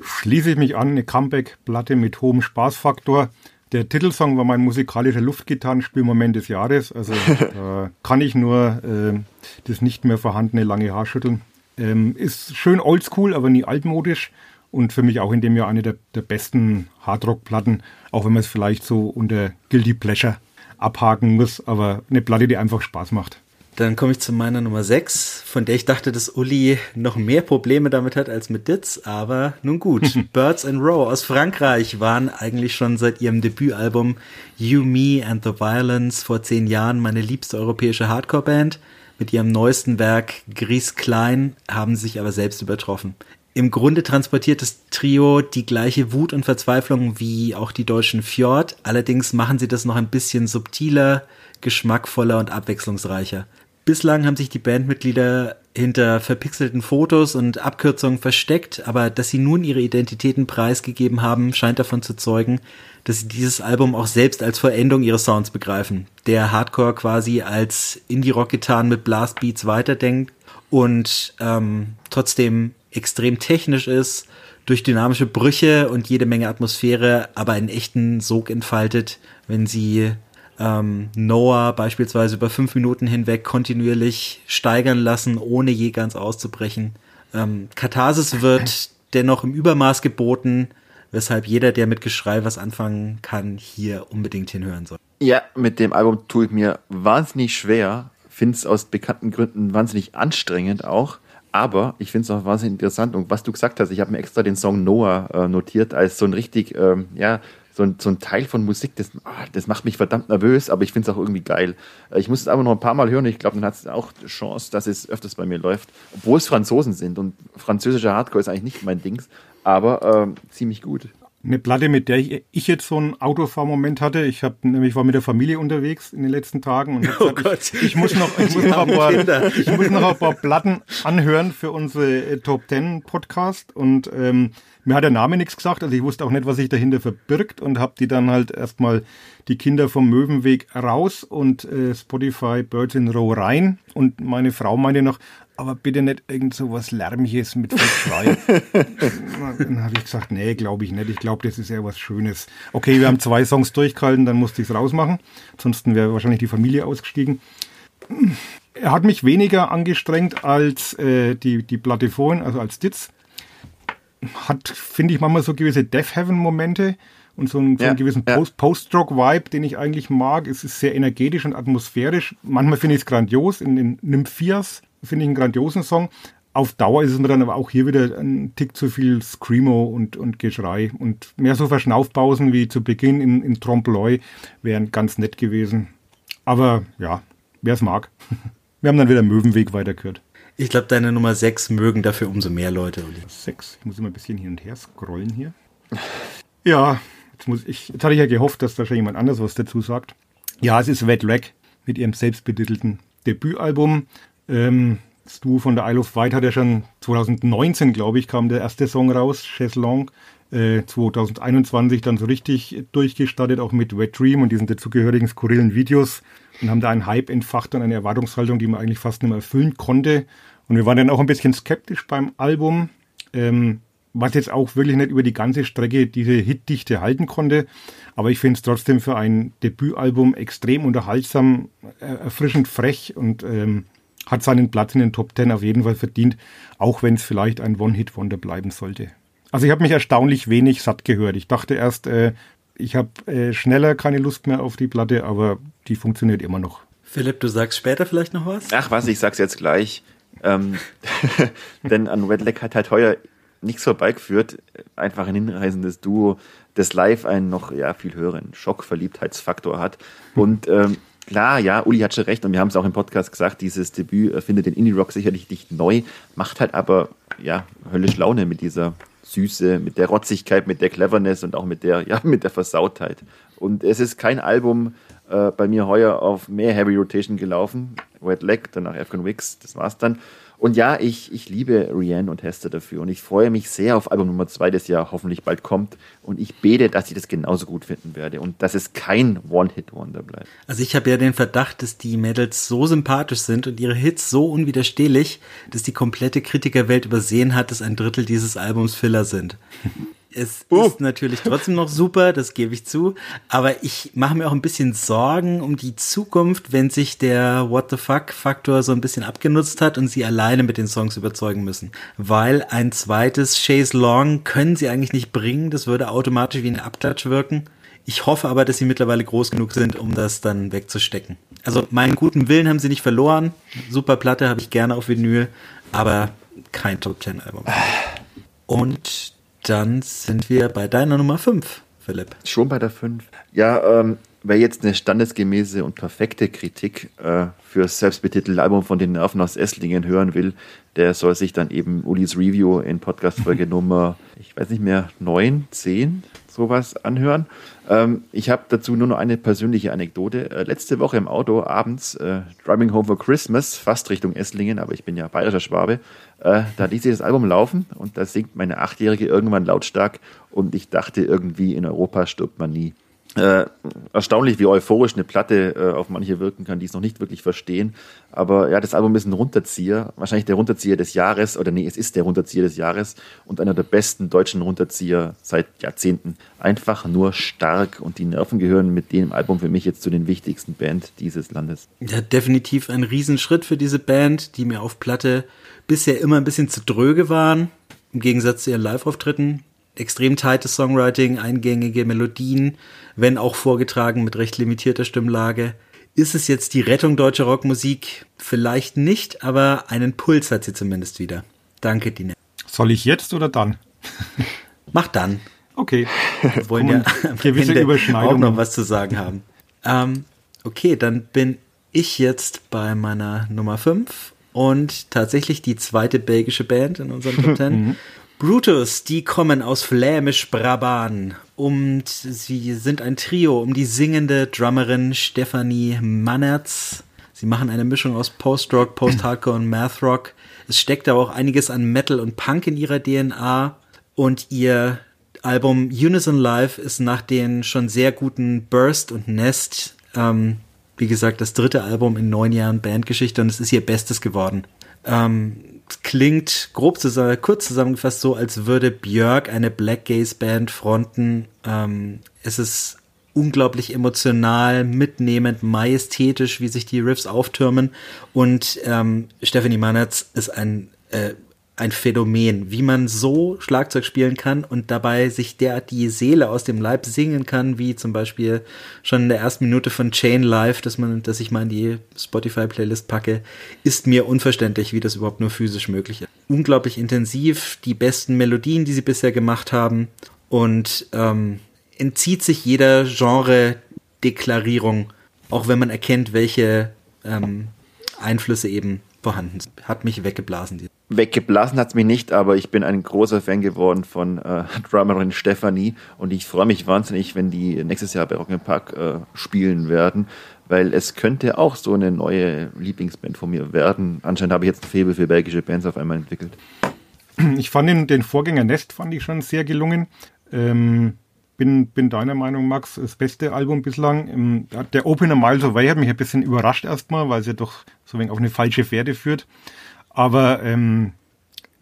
Schließe ich mich an, eine Comeback-Platte mit hohem Spaßfaktor. Der Titelsong war mein musikalischer Luftgitarrenspielmoment des Jahres. Also äh, kann ich nur äh, das nicht mehr vorhandene lange Haar schütteln. Ähm, ist schön oldschool, aber nie altmodisch. Und für mich auch in dem Jahr eine der, der besten Hardrock-Platten, auch wenn man es vielleicht so unter Guilty Pleasure abhaken muss. Aber eine Platte, die einfach Spaß macht.
Dann komme ich zu meiner Nummer 6, von der ich dachte, dass Uli noch mehr Probleme damit hat als mit Ditz, aber nun gut. Birds and Row aus Frankreich waren eigentlich schon seit ihrem Debütalbum You, Me and the Violence vor zehn Jahren meine liebste europäische Hardcore-Band. Mit ihrem neuesten Werk Gris Klein haben sie sich aber selbst übertroffen. Im Grunde transportiert das Trio die gleiche Wut und Verzweiflung wie auch die deutschen Fjord, allerdings machen sie das noch ein bisschen subtiler, geschmackvoller und abwechslungsreicher. Bislang haben sich die Bandmitglieder hinter verpixelten Fotos und Abkürzungen versteckt, aber dass sie nun ihre Identitäten preisgegeben haben, scheint davon zu zeugen, dass sie dieses Album auch selbst als Vollendung ihres Sounds begreifen, der Hardcore quasi als Indie-Rock-Gitarren mit Blastbeats weiterdenkt und ähm, trotzdem extrem technisch ist, durch dynamische Brüche und jede Menge Atmosphäre, aber einen echten Sog entfaltet, wenn sie ähm, Noah beispielsweise über fünf Minuten hinweg kontinuierlich steigern lassen, ohne je ganz auszubrechen. Ähm, Katharsis wird dennoch im Übermaß geboten, weshalb jeder, der mit Geschrei was anfangen kann, hier unbedingt hinhören soll.
Ja, mit dem Album tue ich mir wahnsinnig schwer. Finde es aus bekannten Gründen wahnsinnig anstrengend auch. Aber ich finde es auch wahnsinnig interessant. Und was du gesagt hast, ich habe mir extra den Song Noah äh, notiert als so ein richtig, ähm, ja, so ein, so ein Teil von Musik, das, ah, das macht mich verdammt nervös, aber ich finde es auch irgendwie geil. Äh, ich muss es aber noch ein paar Mal hören. Ich glaube, dann hat es auch Chance, dass es öfters bei mir läuft. Obwohl es Franzosen sind und französischer Hardcore ist eigentlich nicht mein Dings, aber ähm, ziemlich gut.
Eine Platte, mit der ich, ich jetzt so einen Autofahrmoment hatte. Ich habe nämlich war mit der Familie unterwegs in den letzten Tagen und
Oh
gesagt,
Gott.
ich, ich muss noch, ich muss noch, ein paar, ich muss noch ein paar Platten anhören für unsere äh, Top Ten Podcast und ähm, mir hat der Name nichts gesagt, also ich wusste auch nicht, was sich dahinter verbirgt und habe die dann halt erstmal die Kinder vom Möwenweg raus und äh, Spotify Birds in Row rein und meine Frau meinte noch, aber bitte nicht irgend so was Lärmiges mit viel Schrei. Dann habe ich gesagt, nee, glaube ich nicht. Ich glaube, das ist eher was Schönes. Okay, wir haben zwei Songs durchgehalten, dann musste ich es rausmachen. Ansonsten wäre wahrscheinlich die Familie ausgestiegen. Er hat mich weniger angestrengt als äh, die, die Platte vorhin, also als Ditz. Hat, finde ich, manchmal so gewisse Death Heaven-Momente und so einen, so
Ja,
einen gewissen
ja.
Post- Post-Rock-Vibe, den ich eigentlich mag. Es ist sehr energetisch und atmosphärisch. Manchmal finde ich es grandios. In, in Nymphias finde ich einen grandiosen Song. Auf Dauer ist es mir dann aber auch hier wieder ein Tick zu viel Screamo und, und Geschrei. Und mehr so Verschnaufpausen wie zu Beginn in, in Trompe-l'œil wären ganz nett gewesen. Aber ja, wer es mag. Wir haben dann wieder Möwenweg weitergehört.
Ich glaube, deine Nummer 6 mögen dafür umso mehr Leute, Uli.
Sechs. Ich muss immer ein bisschen hin und her scrollen hier. Ja, jetzt, muss ich, jetzt hatte ich ja gehofft, dass da schon jemand anders was dazu sagt. Ja, es ist Wet Rag mit ihrem selbstbetitelten Debütalbum. Ähm, Duo von der Isle of Wight hat ja schon 2019, glaube ich, kam der erste Song raus, Cheslong. Äh, 2021 dann so richtig durchgestartet, auch mit Wet Dream und diesen dazugehörigen skurrilen Videos und haben da einen Hype entfacht und eine Erwartungshaltung, die man eigentlich fast nicht mehr erfüllen konnte. Und wir waren dann auch ein bisschen skeptisch beim Album, ähm, was jetzt auch wirklich nicht über die ganze Strecke diese Hitdichte halten konnte. Aber ich finde es trotzdem für ein Debütalbum extrem unterhaltsam, äh, erfrischend frech und ähm, hat seinen Platz in den Top Ten auf jeden Fall verdient, auch wenn es vielleicht ein One-Hit-Wonder bleiben sollte. Also ich habe mich erstaunlich wenig satt gehört. Ich dachte erst, äh, ich habe äh, schneller keine Lust mehr auf die Platte, aber die funktioniert immer noch.
Philipp, du sagst später vielleicht noch was?
Ach was, ich sag's jetzt gleich. Ähm, denn an Red Leg hat halt heuer nichts vorbeigeführt. Einfach ein hinreißendes Duo, das live einen noch ja, viel höheren Schockverliebtheitsfaktor hat. Und ähm, klar, ja, Uli hat schon recht und wir haben es auch im Podcast gesagt, dieses Debüt äh, findet den Indie-Rock sicherlich nicht neu, macht halt aber ja höllisch Laune mit dieser Süße, mit der Rotzigkeit, mit der Cleverness und auch mit der, ja, mit der Versautheit. Und es ist kein Album äh, bei mir heuer auf mehr Heavy Rotation gelaufen. Red Leg, danach Afghan Wicks, das war's dann. Und ja, ich, ich liebe Rianne und Hester dafür und ich freue mich sehr auf Album Nummer 2, das ja hoffentlich bald kommt. Und ich bete, dass ich das genauso gut finden werde und dass es kein One-Hit-Wonder bleibt.
Also ich habe ja den Verdacht, dass die Mädels so sympathisch sind und ihre Hits so unwiderstehlich, dass die komplette Kritikerwelt übersehen hat, dass ein Drittel dieses Albums Filler sind. Es
Uh.
ist natürlich trotzdem noch super, das gebe ich zu, aber ich mache mir auch ein bisschen Sorgen um die Zukunft, wenn sich der What the fuck Faktor so ein bisschen abgenutzt hat und sie alleine mit den Songs überzeugen müssen, weil ein zweites Chase Long können sie eigentlich nicht bringen, das würde automatisch wie ein Abklatsch wirken. Ich hoffe aber, dass sie mittlerweile groß genug sind, um das dann wegzustecken. Also meinen guten Willen haben sie nicht verloren. Super Platte habe ich gerne auf Vinyl, aber kein Top Ten Album. Und dann sind wir bei deiner Nummer 5, Philipp.
Schon bei der 5. Ja, ähm, wer jetzt eine standesgemäße und perfekte Kritik äh, für das selbstbetitelte Album von den Nerven aus Esslingen hören will, der soll sich dann eben Ulis Review in Podcast-Folge Nummer, ich weiß nicht mehr, 9, 10, sowas anhören. Ähm, ich habe dazu nur noch eine persönliche Anekdote. Äh, letzte Woche im Auto abends, äh, Driving Home for Christmas, fast Richtung Esslingen, aber ich bin ja bayerischer Schwabe, äh, da ließ ich das Album laufen und da singt meine Achtjährige irgendwann lautstark und ich dachte irgendwie, in Europa stirbt man nie. Äh, erstaunlich, wie euphorisch eine Platte äh, auf manche wirken kann, die es noch nicht wirklich verstehen. Aber ja, das Album ist ein Runterzieher, wahrscheinlich der Runterzieher des Jahres, oder nee, es ist der Runterzieher des Jahres und einer der besten deutschen Runterzieher seit Jahrzehnten. Einfach nur stark und die Nerven gehören mit dem Album für mich jetzt zu den wichtigsten Band dieses Landes.
Ja, definitiv ein Riesenschritt für diese Band, die mir auf Platte bisher immer ein bisschen zu dröge waren, im Gegensatz zu ihren Live-Auftritten. Extrem tightes Songwriting, eingängige Melodien, wenn auch vorgetragen mit recht limitierter Stimmlage. Ist es jetzt die Rettung deutscher Rockmusik? Vielleicht nicht, aber einen Puls hat sie zumindest wieder. Danke, Dine.
Soll ich jetzt oder dann?
Mach dann.
Okay.
Wir wollen ja
gewisse
Ende auch
Überschneidungen.
noch was zu sagen haben. Ähm, okay, dann bin ich jetzt bei meiner Nummer 5 und tatsächlich die zweite belgische Band in unserem Top 10. Brutus, die kommen aus Flämisch-Brabant und sie sind ein Trio um die singende Drummerin Stephanie Mannertz. Sie machen eine Mischung aus Post-Rock, Post-Hardcore und Math-Rock. Es steckt aber auch einiges an Metal und Punk in ihrer DNA und ihr Album Unison Live ist nach den schon sehr guten Burst und Nest, ähm, wie gesagt, das dritte Album in neun Jahren Bandgeschichte und es ist ihr Bestes geworden. Ähm, klingt grob zusammen, kurz zusammengefasst so, als würde Björk eine Black Gaze Band fronten. Ähm, es ist unglaublich emotional, mitnehmend, majestätisch, wie sich die Riffs auftürmen. Und ähm, Stephanie Mannertz ist ein äh, ein Phänomen, wie man so Schlagzeug spielen kann und dabei sich derart die Seele aus dem Leib singen kann, wie zum Beispiel schon in der ersten Minute von Chain Live, dass man, dass ich mal in die Spotify-Playlist packe, ist mir unverständlich, wie das überhaupt nur physisch möglich ist. Unglaublich intensiv, die besten Melodien, die sie bisher gemacht haben und ähm, entzieht sich jeder Genre-Deklarierung, auch wenn man erkennt, welche ähm, Einflüsse eben vorhanden sind. Hat mich weggeblasen.
Weggeblasen hat es mich nicht, aber ich bin ein großer Fan geworden von äh, Drummerin Stephanie und ich freue mich wahnsinnig, wenn die nächstes Jahr bei Rock'n'Park äh, spielen werden, weil es könnte auch so eine neue Lieblingsband von mir werden. Anscheinend habe ich jetzt ein Faible für belgische Bands auf einmal entwickelt.
Ich fand den, den Vorgänger Nest fand ich schon sehr gelungen. Ähm, bin, bin deiner Meinung, Max, das beste Album bislang. Ähm, der Opener Miles Away hat mich ein bisschen überrascht erstmal, weil es ja doch so wenig auf eine falsche Pferde führt. Aber ähm,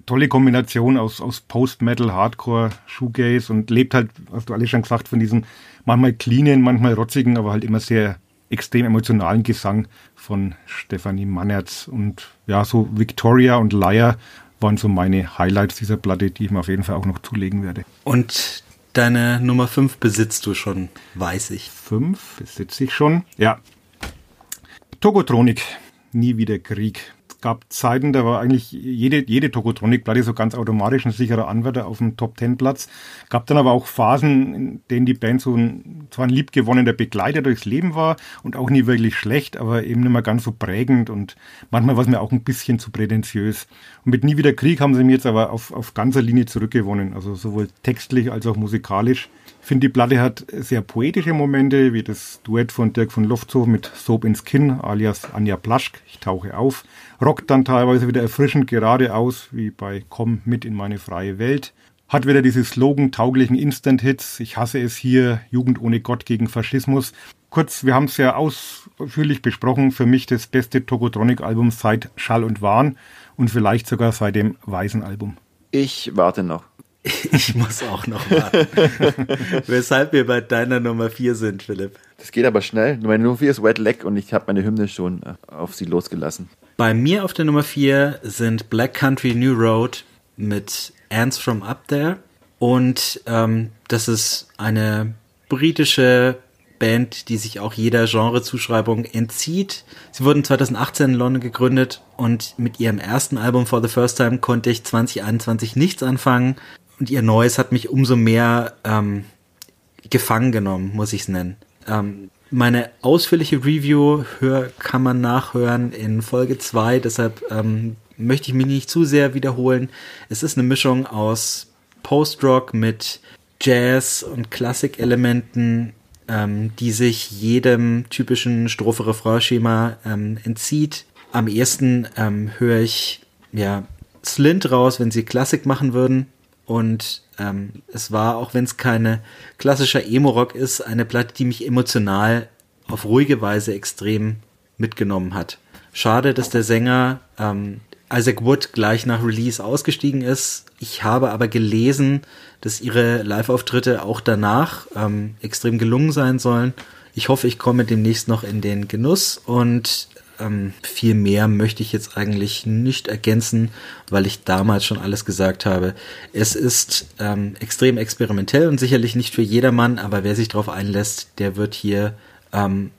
tolle Kombination aus, aus Post-Metal, Hardcore, Shoegaze und lebt halt, hast du alles schon gesagt, von diesem manchmal cleanen, manchmal rotzigen, aber halt immer sehr extrem emotionalen Gesang von Stefanie Mannertz. Und ja, so Victoria und Liar waren so meine Highlights dieser Platte, die ich mir auf jeden Fall auch noch zulegen werde.
Und deine Nummer 5 besitzt du schon, weiß ich.
5 besitze ich schon, ja. Togotronik, nie wieder Krieg gab Zeiten, da war eigentlich jede, jede Tokotronic-Platte so ganz automatisch ein sicherer Anwärter auf dem Top-10-Platz. Gab dann aber auch Phasen, in denen die Band so ein, zwar ein liebgewonnener Begleiter durchs Leben war und auch nie wirklich schlecht, aber eben nicht mehr ganz so prägend und manchmal war es mir auch ein bisschen zu prätentiös. Und mit Nie wieder Krieg haben sie mir jetzt aber auf, auf ganzer Linie zurückgewonnen, also sowohl textlich als auch musikalisch. Finde, die Platte hat sehr poetische Momente, wie das Duett von Dirk von Luftzow mit Soap in Skin, alias Anja Plaschk, ich tauche auf, rockt dann teilweise wieder erfrischend geradeaus, wie bei Komm mit in meine freie Welt, hat wieder diese Slogan-tauglichen Instant-Hits, ich hasse es hier, Jugend ohne Gott gegen Faschismus. Kurz, wir haben es ja ausführlich besprochen, für mich das beste Tokotronic-Album seit Schall und Wahn und vielleicht sogar seit dem Weißen-Album.
Ich warte noch.
Ich muss auch noch warten. Weshalb wir bei deiner Nummer 4 sind, Philipp.
Das geht aber schnell. Meine Nummer 4 ist Wet Leg und ich habe meine Hymne schon äh, auf sie losgelassen.
Bei mir auf der Nummer 4 sind Black Country New Road mit Ants from Up There. Und ähm, das ist eine britische Band, die sich auch jeder Genrezuschreibung entzieht. Sie wurden 2018 in London gegründet und mit ihrem ersten Album For the First Time konnte ich 2021 nichts anfangen und ihr Neues hat mich umso mehr ähm, gefangen genommen, muss ich es nennen. Ähm, meine ausführliche Review hör, kann man nachhören in Folge 2, deshalb ähm, möchte ich mich nicht zu sehr wiederholen. Es ist eine Mischung aus Post-Rock mit Jazz und Klassik-Elementen, ähm, die sich jedem typischen Strophe-Refrain-Schema ähm, entzieht. Am ersten ähm, höre ich ja Slint raus, wenn sie Klassik machen würden. Und ähm, es war, auch wenn es keine klassischer Emo-Rock ist, eine Platte, die mich emotional auf ruhige Weise extrem mitgenommen hat. Schade, dass der Sänger ähm, Isaac Wood gleich nach Release ausgestiegen ist. Ich habe aber gelesen, dass ihre Live-Auftritte auch danach ähm, extrem gelungen sein sollen. Ich hoffe, ich komme demnächst noch in den Genuss und ähm, viel mehr möchte ich jetzt eigentlich nicht ergänzen, weil ich damals schon alles gesagt habe. Es ist ähm, extrem experimentell und sicherlich nicht für jedermann, aber wer sich darauf einlässt, der wird hier ähm,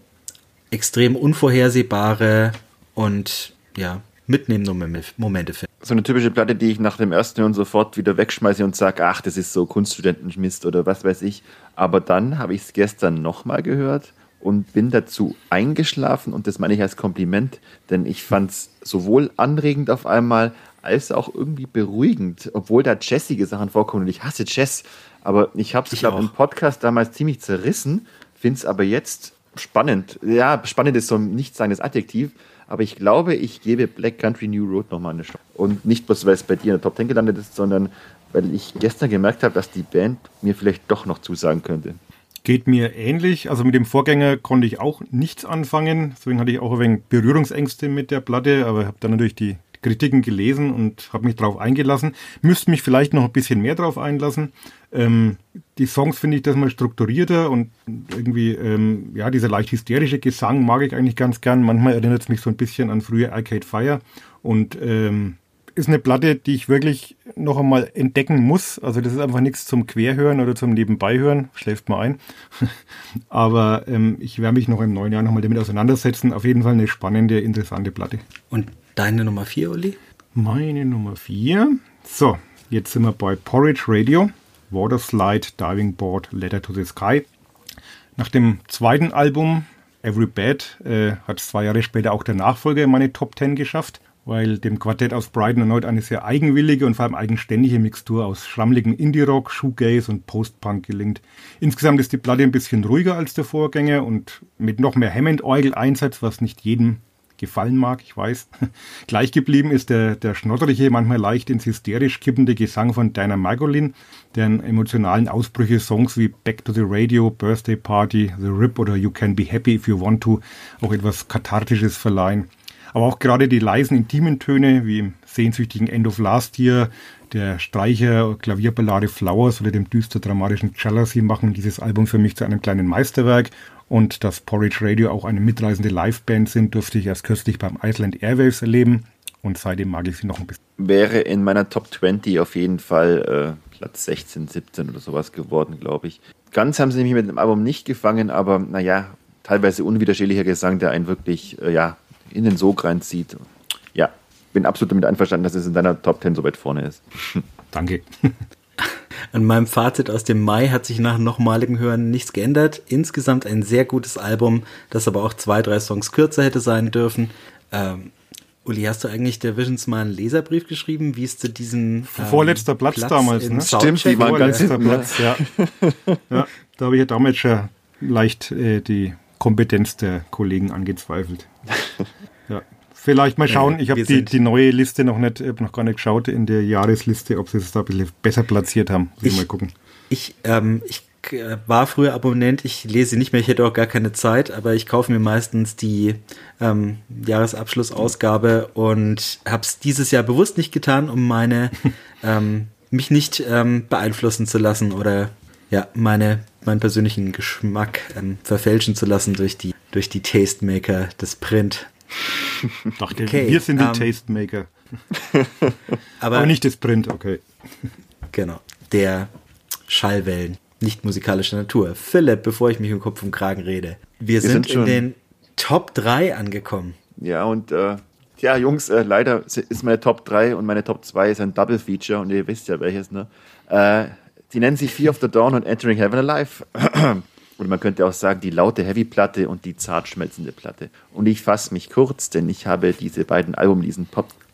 extrem unvorhersehbare und ja, mitnehmende Momente finden.
So eine typische Platte, die ich nach dem ersten Hören sofort wieder wegschmeiße und sage, ach, das ist so Kunststudentenmist oder was weiß ich. Aber dann habe ich es gestern nochmal gehört und bin dazu eingeschlafen und das meine ich als Kompliment, denn ich fand es sowohl anregend auf einmal als auch irgendwie beruhigend, obwohl da jazzige Sachen vorkommen und ich hasse Jazz. Aber ich habe es, glaube im Podcast damals ziemlich zerrissen, finde es aber jetzt spannend. Ja, spannend ist so ein nicht seines Adjektiv, aber ich glaube, ich gebe Black Country New Road nochmal eine Chance. Und nicht bloß, weil es bei dir in der Top 10 gelandet ist, sondern weil ich gestern gemerkt habe, dass die Band mir vielleicht doch noch zusagen könnte.
Geht mir ähnlich. Also mit dem Vorgänger konnte ich auch nichts anfangen. Deswegen hatte ich auch ein wenig Berührungsängste mit der Platte, aber habe dann natürlich die Kritiken gelesen und habe mich darauf eingelassen. Müsste mich vielleicht noch ein bisschen mehr darauf einlassen. Ähm, die Songs finde ich das mal strukturierter und irgendwie, ähm, ja, dieser leicht hysterische Gesang mag ich eigentlich ganz gern. Manchmal erinnert es mich so ein bisschen an frühe Arcade Fire und ähm, ist eine Platte, die ich wirklich noch einmal entdecken muss. Also das ist einfach nichts zum Querhören oder zum Nebenbeihören. Schläft mal ein. Aber ähm, ich werde mich noch im neuen Jahr nochmal damit auseinandersetzen. Auf jeden Fall eine spannende, interessante Platte.
Und deine Nummer vier, Uli?
Meine Nummer vier. So, jetzt sind wir bei Porridge Radio. Water Slide, Diving Board, Letter to the Sky. Nach dem zweiten Album Every Bad äh, hat zwei Jahre später auch der Nachfolger in meine Top 10 geschafft weil dem Quartett aus Brighton erneut eine sehr eigenwillige und vor allem eigenständige Mixtur aus schrammligen Indie-Rock, Shoegaze und Post-Punk gelingt. Insgesamt ist die Platte ein bisschen ruhiger als der Vorgänger und mit noch mehr Hammond-Orgel-Einsatz, was nicht jedem gefallen mag, ich weiß. Gleich geblieben ist der, der schnotterige, manchmal leicht ins hysterisch kippende Gesang von Diana Margolin, deren emotionalen Ausbrüche Songs wie Back to the Radio, Birthday Party, The Rip oder You Can Be Happy If You Want To auch etwas Kathartisches verleihen. Aber auch gerade die leisen, intimen Töne, wie im sehnsüchtigen End of Last Year, der Streicher, Klavierballade Flowers oder dem düster dramatischen Jealousy machen dieses Album für mich zu einem kleinen Meisterwerk. Und dass Porridge Radio auch eine mitreisende Liveband sind, durfte ich erst kürzlich beim Iceland Airwaves erleben. Und seitdem mag ich sie noch ein bisschen.
Wäre in meiner Top 20 auf jeden Fall äh, Platz 16, 17 oder sowas geworden, glaube ich. Ganz haben sie mich mit dem Album nicht gefangen, aber naja, teilweise unwiderstehlicher Gesang, der einen wirklich, äh, ja, in den Sog reinzieht. Ja, bin absolut damit einverstanden, dass es in deiner Top 10 so weit vorne ist.
Danke.
An meinem Fazit aus dem Mai hat sich nach nochmaligem Hören nichts geändert. Insgesamt ein sehr gutes Album, das aber auch zwei, drei Songs kürzer hätte sein dürfen. Ähm, Uli, hast du eigentlich der Visions mal einen Leserbrief geschrieben, wie es zu diesem ähm,
vorletzter Platz, Platz damals, ne?
Stimmt, die waren ganz
vorletzter Platz, ja. ja. Da habe ich ja damals schon leicht äh, die Kompetenz der Kollegen angezweifelt. ja. Vielleicht mal schauen. Ich habe die, die neue Liste noch nicht, noch gar nicht geschaut in der Jahresliste, ob sie es da ein bisschen besser platziert haben.
Ich,
mal gucken.
Ich, ähm, ich äh, war früher Abonnent, ich lese nicht mehr, ich hätte auch gar keine Zeit, aber ich kaufe mir meistens die ähm, Jahresabschlussausgabe und habe es dieses Jahr bewusst nicht getan, um meine ähm, mich nicht ähm, beeinflussen zu lassen oder ja, meine, meinen persönlichen Geschmack ähm, verfälschen zu lassen durch die, durch die Tastemaker des Print.
Dachte, okay, wir sind die ähm, Tastemaker. aber, aber nicht das Print, okay.
Genau. Der Schallwellen, nicht musikalischer Natur. Philipp, bevor ich mich im Kopf und Kragen rede. Wir, wir sind, sind in den Top 3 angekommen.
Ja, und äh, ja, Jungs, äh, leider ist meine Top 3 und meine Top 2 ist ein Double Feature und ihr wisst ja welches, ne? Äh, die nennen sich Fear of the Dawn und Entering Heaven Alive. Oder man könnte auch sagen, die laute Heavy-Platte und die zart schmelzende Platte. Und ich fasse mich kurz, denn ich habe diese beiden Alben in diesem,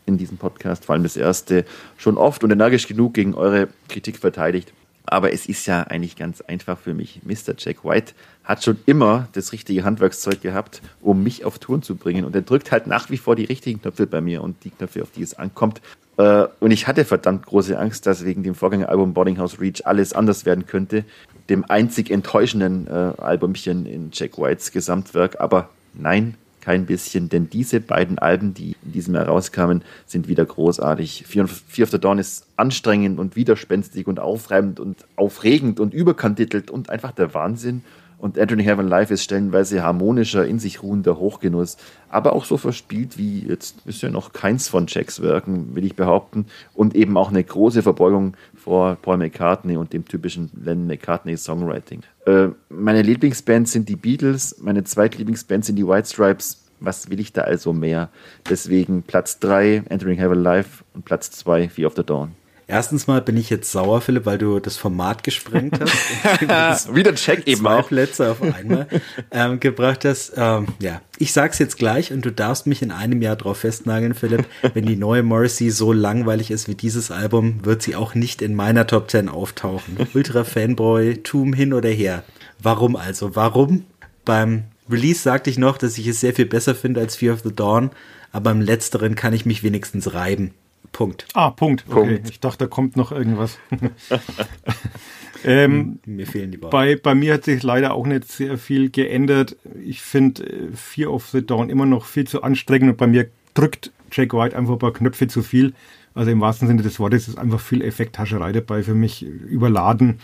in diesem Podcast, vor allem das erste, schon oft und energisch genug gegen eure Kritik verteidigt. Aber es ist ja eigentlich ganz einfach für mich. Mr. Jack White hat schon immer das richtige Handwerkszeug gehabt, um mich auf Touren zu bringen. Und er drückt halt nach wie vor die richtigen Knöpfe bei mir und die Knöpfe, auf die es ankommt. Äh, und ich hatte verdammt große Angst, dass wegen dem Vorgängeralbum Boarding House Reach alles anders werden könnte. Dem einzig enttäuschenden äh, Albumchen in Jack Whites Gesamtwerk. Aber nein, kein bisschen, denn diese beiden Alben, die in diesem Jahr rauskamen, sind wieder großartig. Fear of the Dawn ist anstrengend und widerspenstig und aufreibend und aufregend und überkantitelt und einfach der Wahnsinn. Und Anthony Heaven Live ist stellenweise harmonischer, in sich ruhender Hochgenuss, aber auch so verspielt wie jetzt bisher noch keins von Jacks Werken, will ich behaupten. Und eben auch eine große Verbeugung vor Paul McCartney und dem typischen Lennon McCartney Songwriting. Äh, meine Lieblingsbands sind die Beatles, meine zweitlieblingsbands sind die White Stripes. Was will ich da also mehr? Deswegen Platz 3, Entering Heaven Live und Platz 2, Fear of the Dawn.
Erstens mal bin ich jetzt sauer, Philipp, weil du das Format gesprengt hast.
Wieder Check eben
zwei
auch.
Plätze auf einmal ähm, gebracht hast. Ähm, ja, ich sag's jetzt gleich und du darfst mich in einem Jahr drauf festnageln, Philipp. Wenn die neue Morrissey so langweilig ist wie dieses Album, wird sie auch nicht in meiner Top 10 auftauchen. Ultra Fanboy, Tum hin oder her. Warum also? Warum? Beim Release sagte ich noch, dass ich es sehr viel besser finde als Fear of the Dawn, aber im letzteren kann ich mich wenigstens reiben. Punkt.
Ah, Punkt. Okay.
Punkt.
Ich dachte, da kommt noch irgendwas. ähm,
Mir fehlen die Worte.
bei, bei mir hat sich leider auch nicht sehr viel geändert. Ich finde äh, Fear of the Dawn immer noch viel zu anstrengend und bei mir drückt Jack White einfach ein paar Knöpfe zu viel. Also im wahrsten Sinne des Wortes ist einfach viel Effekthascherei dabei für mich, überladen.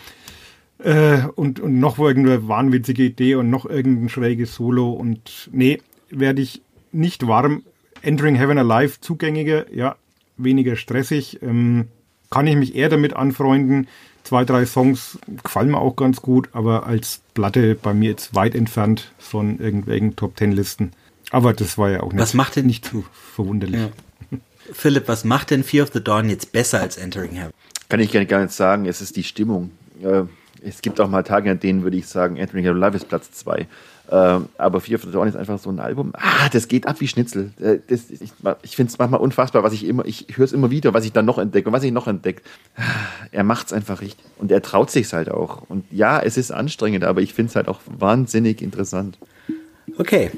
Äh, und, und noch irgendeine wahnwitzige Idee und noch irgendein schräges Solo und nee, werde ich nicht warm. Entering Heaven Alive zugängiger, ja, weniger stressig. Ähm, kann ich mich eher damit anfreunden. Zwei, drei Songs gefallen mir auch ganz gut, aber als Platte bei mir jetzt weit entfernt von irgendwelchen Top Ten Listen. Aber das war ja auch nicht,
was macht denn,
nicht zu verwunderlich.
Ja. Philipp, was macht denn Fear of the Dawn jetzt besser als Entering Heaven?
Kann ich gar nicht sagen. Es ist die Stimmung. Äh, es gibt auch mal Tage, an denen würde ich sagen, Entering Heaven Live ist Platz zwei. Ähm, aber Fear of the Dawn ist einfach so ein Album. Ah, das geht ab wie Schnitzel. Äh, das, ich ich finde es manchmal unfassbar, was ich immer, ich höre es immer wieder, was ich dann noch entdecke und was ich noch entdecke. Ah, er macht es einfach richtig. Und er traut sich halt auch. Und ja, es ist anstrengend, aber ich finde es halt auch wahnsinnig interessant.
Okay,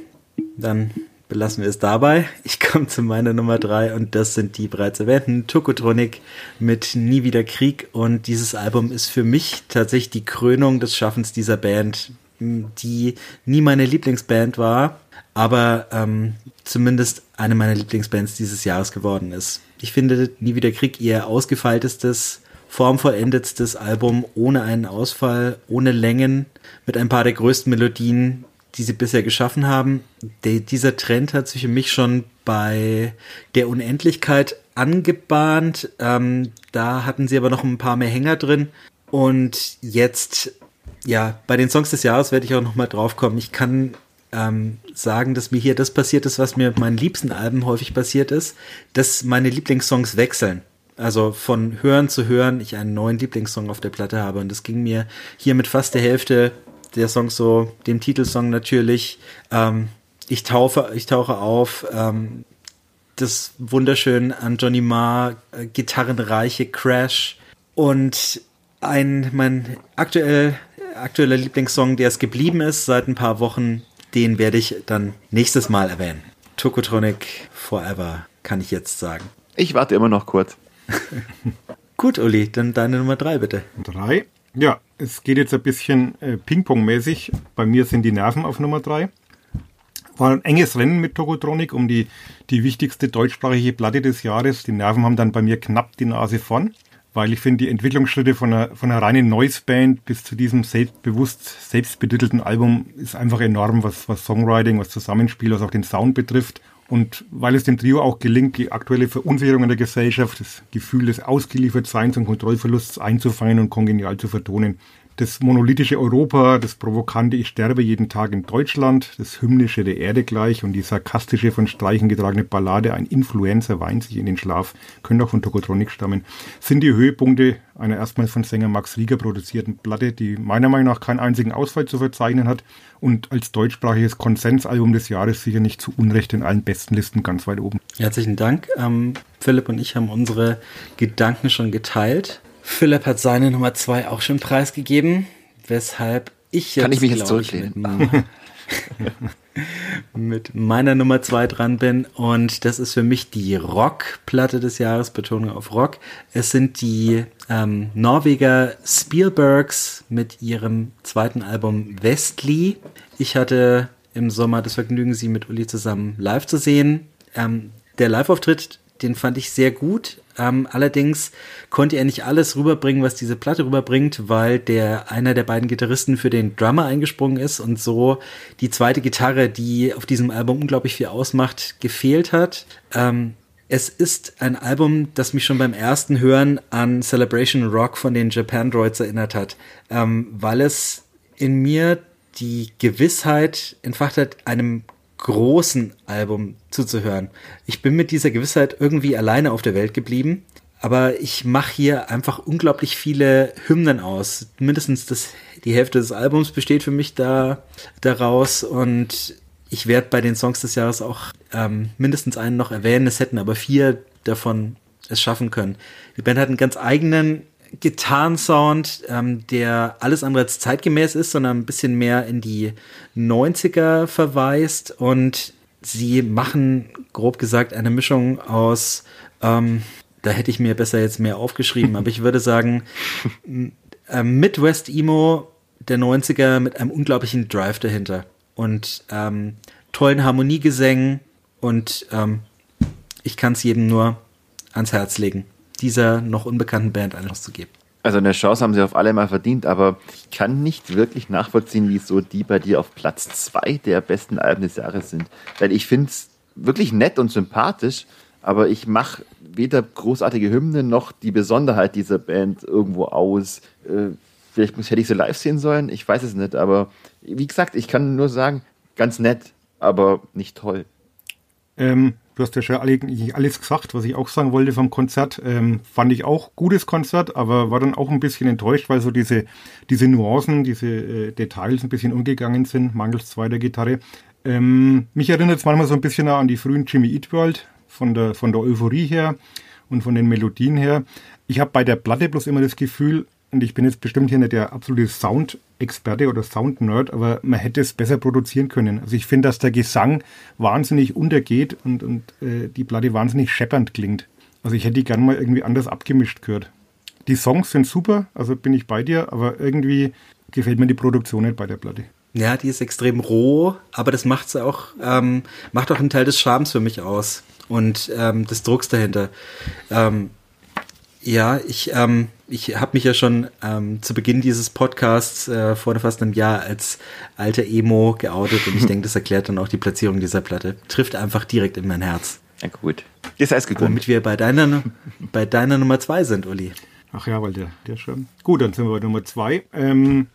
dann belassen wir es dabei. Ich komme zu meiner Nummer drei und das sind die bereits erwähnten Tokotronic mit Nie wieder Krieg und dieses Album ist für mich tatsächlich die Krönung des Schaffens dieser Band die nie meine Lieblingsband war, aber ähm, zumindest eine meiner Lieblingsbands dieses Jahres geworden ist. Ich finde Nie wieder Krieg ihr ausgefeiltestes formvollendetstes Album ohne einen Ausfall, ohne Längen, mit ein paar der größten Melodien, die sie bisher geschaffen haben. Der, dieser Trend hat sich für mich schon bei der Unendlichkeit angebahnt. Ähm, da hatten sie aber noch ein paar mehr Hänger drin. Und jetzt, ja, bei den Songs des Jahres werde ich auch noch mal drauf kommen. Ich kann ähm, sagen, dass mir hier das passiert ist, was mir mit meinen liebsten Alben häufig passiert ist, dass meine Lieblingssongs wechseln. Also von Hören zu Hören ich einen neuen Lieblingssong auf der Platte habe. Und das ging mir hier mit fast der Hälfte der Songs so, dem Titelsong natürlich. Ähm, ich, taufe, ich tauche auf. Ähm, das wunderschön an Johnny Marr, äh, gitarrenreiche Crash und ein, mein aktuell, aktueller Lieblingssong, der es geblieben ist seit ein paar Wochen, den werde ich dann nächstes Mal erwähnen. Tokotronic Forever, kann ich jetzt sagen.
Ich warte immer noch kurz.
Gut, Uli, dann deine Nummer drei bitte.
Drei. Ja, es geht jetzt ein bisschen äh, Ping-Pong-mäßig. Bei mir sind die Nerven auf Nummer drei. War ein enges Rennen mit Tokotronic um die, die wichtigste deutschsprachige Platte des Jahres. Die Nerven haben dann bei mir knapp die Nase vorn, weil ich finde, die Entwicklungsschritte von einer, von einer reinen Noise-Band bis zu diesem selbstbewusst, selbstbetitelten Album ist einfach enorm, was, was Songwriting, was Zusammenspiel, was auch den Sound betrifft. Und weil es dem Trio auch gelingt, die aktuelle Verunsicherung in der Gesellschaft, das Gefühl des Ausgeliefertseins und Kontrollverlusts einzufangen und kongenial zu vertonen. Das monolithische Europa, das provokante Ich sterbe jeden Tag in Deutschland, das hymnische der Erde gleich und die sarkastische von Streichen getragene Ballade Ein Influencer weint sich in den Schlaf, können auch von Tokotronic stammen, sind die Höhepunkte einer erstmals von Sänger Max Rieger produzierten Platte, die meiner Meinung nach keinen einzigen Ausfall zu verzeichnen hat und als deutschsprachiges Konsensalbum des Jahres sicher nicht zu Unrecht in allen besten Listen ganz weit oben.
Herzlichen Dank. Ähm, Philipp und ich haben unsere Gedanken schon geteilt. Philipp hat seine Nummer zwei auch schon preisgegeben, weshalb ich jetzt,
Kann ich mich jetzt zurücklehnen?
mit, meiner Nummer zwei dran bin und das ist für mich die Rock-Platte des Jahres, Betonung auf Rock. Es sind die ähm, Norweger Spielbergs mit ihrem zweiten Album Westly. Ich hatte im Sommer das Vergnügen, sie mit Uli zusammen live zu sehen. Ähm, der Live-Auftritt, den fand ich sehr gut. Ähm, allerdings konnte er nicht alles rüberbringen, was diese Platte rüberbringt, weil der einer der beiden Gitarristen für den Drummer eingesprungen ist und so die zweite Gitarre, die auf diesem Album unglaublich viel ausmacht, gefehlt hat. Ähm, es ist ein Album, das mich schon beim ersten Hören an Celebration Rock von den Japan Droids erinnert hat, ähm, weil es in mir die Gewissheit entfacht hat, einem großen Album zuzuhören. Ich bin mit dieser Gewissheit irgendwie alleine auf der Welt geblieben. aber ich mache hier einfach unglaublich viele Hymnen aus. Mindestens das, die Hälfte des Albums besteht für mich da daraus und ich werde bei den Songs des Jahres auch ähm, mindestens einen noch erwähnen. Es hätten aber vier davon es schaffen können. Die Band hat einen ganz eigenen Gitarrensound, ähm, der alles andere als zeitgemäß ist, sondern ein bisschen mehr in die 90er verweist. Und sie machen, grob gesagt, eine Mischung aus, ähm, da hätte ich mir besser jetzt mehr aufgeschrieben, aber ich würde sagen, äh, Midwest Emo der 90er mit einem unglaublichen Drive dahinter. Und ähm, tollen Harmoniegesängen und ähm, ich kann es jedem nur ans Herz legen, dieser noch unbekannten Band eine Chance zu geben.
Also eine Chance haben sie auf alle mal verdient, aber ich kann nicht wirklich nachvollziehen, wieso die bei dir auf Platz zwei der besten Alben des Jahres sind. Weil ich finde es wirklich nett und sympathisch, aber ich mache weder großartige Hymnen noch die Besonderheit dieser Band irgendwo aus. Äh, vielleicht muss, hätte ich sie live sehen sollen, ich weiß es nicht, aber wie gesagt, ich kann nur sagen, ganz nett, aber nicht toll.
Ähm, Du hast ja schon alles gesagt, was ich auch sagen wollte vom Konzert. Ähm, fand ich auch gutes Konzert, aber war dann auch ein bisschen enttäuscht, weil so diese, diese Nuancen, diese äh, Details ein bisschen umgegangen sind, mangels zweiter Gitarre. Ähm, mich erinnert es manchmal so ein bisschen an die frühen Jimmy Eat World, von der, von der Euphorie her und von den Melodien her. Ich habe bei der Platte bloß immer das Gefühl, und ich bin jetzt bestimmt hier nicht der absolute Sound-Experte oder Sound-Nerd, aber man hätte es besser produzieren können. Also ich finde, dass der Gesang wahnsinnig untergeht und, und äh, die Platte wahnsinnig scheppernd klingt. Also ich hätte die gern mal irgendwie anders abgemischt gehört. Die Songs sind super, also bin ich bei dir, aber irgendwie gefällt mir die Produktion nicht bei der Platte.
Ja, die ist extrem roh, aber das macht's auch, ähm, macht auch einen Teil des Charmes für mich aus und ähm, des Drucks dahinter. Ähm, ja, ich, ähm, ich habe mich ja schon ähm, zu Beginn dieses Podcasts äh, vor fast einem Jahr als alter Emo geoutet und ich denke, das erklärt dann auch die Platzierung dieser Platte. Trifft einfach direkt in mein Herz.
Ja, gut. Das heißt gekommen.
Womit wir bei deiner, bei deiner Nummer zwei sind, Uli.
Ach ja, weil der, der schon. Gut, dann sind wir bei Nummer zwei. Ähm,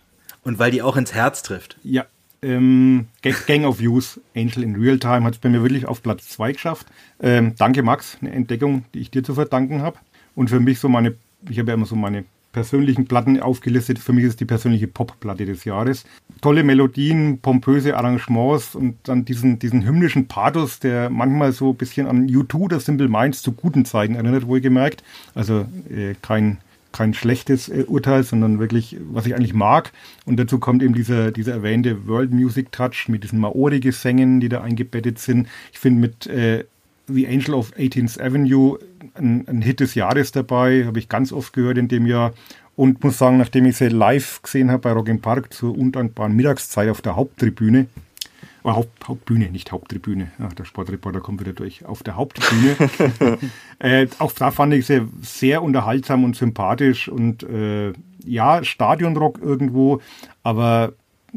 und weil die auch ins Herz trifft.
Ja. Ähm, Gang of Youth, Angel in Real Time, hat es bei mir wirklich auf Platz zwei geschafft. Ähm, danke, Max, eine Entdeckung, die ich dir zu verdanken habe. Und für mich so meine, ich habe ja immer so meine persönlichen Platten aufgelistet. Für mich ist die persönliche Popplatte des Jahres. Tolle Melodien, pompöse Arrangements und dann diesen, diesen hymnischen Pathos, der manchmal so ein bisschen an U2 oder Simple Minds zu guten Zeiten erinnert, wohlgemerkt. Also äh, kein, kein schlechtes äh, Urteil, sondern wirklich, was ich eigentlich mag. Und dazu kommt eben dieser, dieser erwähnte World Music Touch mit diesen Maori-Gesängen, die da eingebettet sind. Ich finde mit äh, The Angel of 18th Avenue ein, ein Hit des Jahres dabei, habe ich ganz oft gehört in dem Jahr. Und muss sagen, nachdem ich sie live gesehen habe bei Rock im Park zur undankbaren Mittagszeit auf der Haupttribüne, oh, Haupt, Hauptbühne, nicht Haupttribüne, Ach, der Sportreporter kommt wieder durch, auf der Haupttribüne. äh, auch da fand ich sie sehr unterhaltsam und sympathisch und äh, ja, Stadionrock irgendwo, aber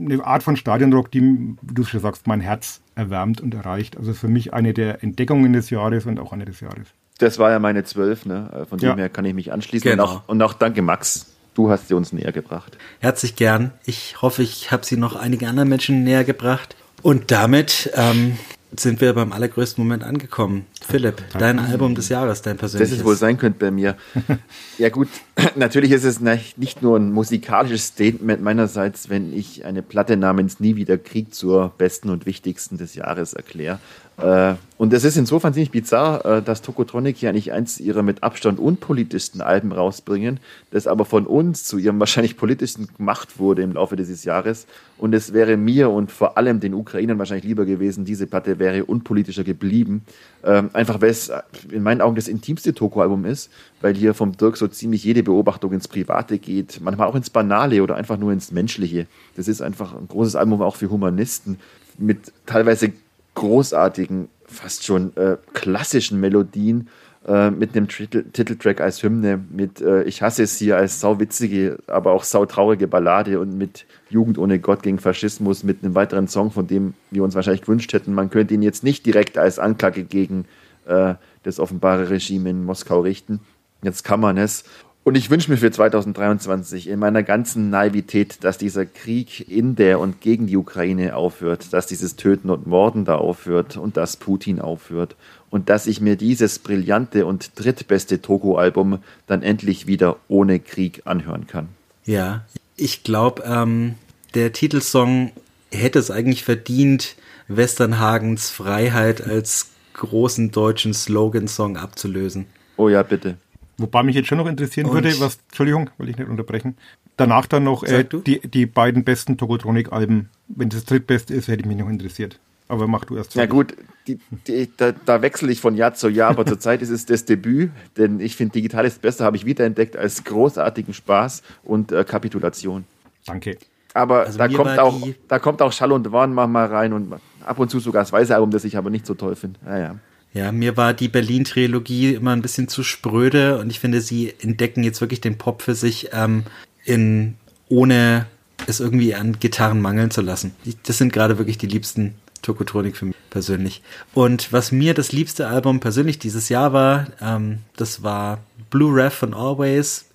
eine Art von Stadionrock, die, wie du schon sagst, mein Herz erwärmt und erreicht. Also für mich eine der Entdeckungen des Jahres und auch eine des Jahres.
Das war ja meine zwölf, ne? Von ja. dem her kann ich mich anschließen. Genau. Und, auch, und auch danke, Max. Du hast sie uns näher gebracht.
Herzlich gern. Ich hoffe, ich habe sie noch einigen anderen Menschen näher gebracht. Und damit ähm, sind wir beim allergrößten Moment angekommen. Philipp, dein Album des Jahres, dein persönliches.
Das es wohl sein könnte bei mir. ja gut, natürlich ist es nicht nur ein musikalisches Statement meinerseits, wenn ich eine Platte namens Nie wieder Krieg zur besten und wichtigsten des Jahres erkläre. Äh, und es ist insofern ziemlich bizarr, äh, dass Tokotronic hier eigentlich eins ihrer mit Abstand unpolitischsten Alben rausbringen, das aber von uns zu ihrem wahrscheinlich politischsten gemacht wurde im Laufe dieses Jahres. Und es wäre mir und vor allem den Ukrainern wahrscheinlich lieber gewesen, diese Platte wäre unpolitischer geblieben. Ähm, einfach weil es in meinen Augen das intimste Toko-Album ist, weil hier vom Dirk so ziemlich jede Beobachtung ins Private geht, manchmal auch ins Banale oder einfach nur ins Menschliche. Das ist einfach ein großes Album auch für Humanisten mit teilweise großartigen, fast schon äh, klassischen Melodien äh, mit einem Titel Titeltrack als Hymne, mit äh, Ich hasse es hier als sauwitzige, aber auch sautraurige Ballade und mit Jugend ohne Gott gegen Faschismus, mit einem weiteren Song, von dem wir uns wahrscheinlich gewünscht hätten. Man könnte ihn jetzt nicht direkt als Anklage gegen äh, das offenbare Regime in Moskau richten. Jetzt kann man es. Und ich wünsche mir für 2023 in meiner ganzen Naivität, dass dieser Krieg in der und gegen die Ukraine aufhört, dass dieses Töten und Morden da aufhört und dass Putin aufhört und dass ich mir dieses brillante und drittbeste Togo-Album dann endlich wieder ohne Krieg anhören kann.
Ja, ich glaube, ähm, der Titelsong hätte es eigentlich verdient, Westernhagens Freiheit als großen deutschen Slogan-Song abzulösen.
Oh ja, bitte.
Wobei mich jetzt schon noch interessieren
Und-
würde, was, Entschuldigung, will ich nicht unterbrechen. Danach dann noch äh, die, die beiden besten Tokotronic-Alben. Wenn das drittbeste ist, hätte ich mich noch interessiert. Aber mach du erst.
Ja gut, die, die, da, da wechsle ich von Jahr zu Jahr, aber zurzeit ist es das Debüt, denn ich finde, digital ist besser, habe ich wiederentdeckt als großartigen Spaß und äh, Kapitulation.
Danke.
Aber
Also
da, kommt auch, da kommt auch Schall und Wahn mal rein und ab und zu sogar das weiße Album, das ich aber nicht so toll finde. Naja.
Ja, mir war die Berlin-Trilogie immer ein bisschen zu spröde und ich finde, sie entdecken jetzt wirklich den Pop für sich, ähm, in, ohne es irgendwie an Gitarren mangeln zu lassen. Das sind gerade wirklich die liebsten Tokotronik für mich persönlich. Und was mir das liebste Album persönlich dieses Jahr war, ähm, das war Blue Rev von Always.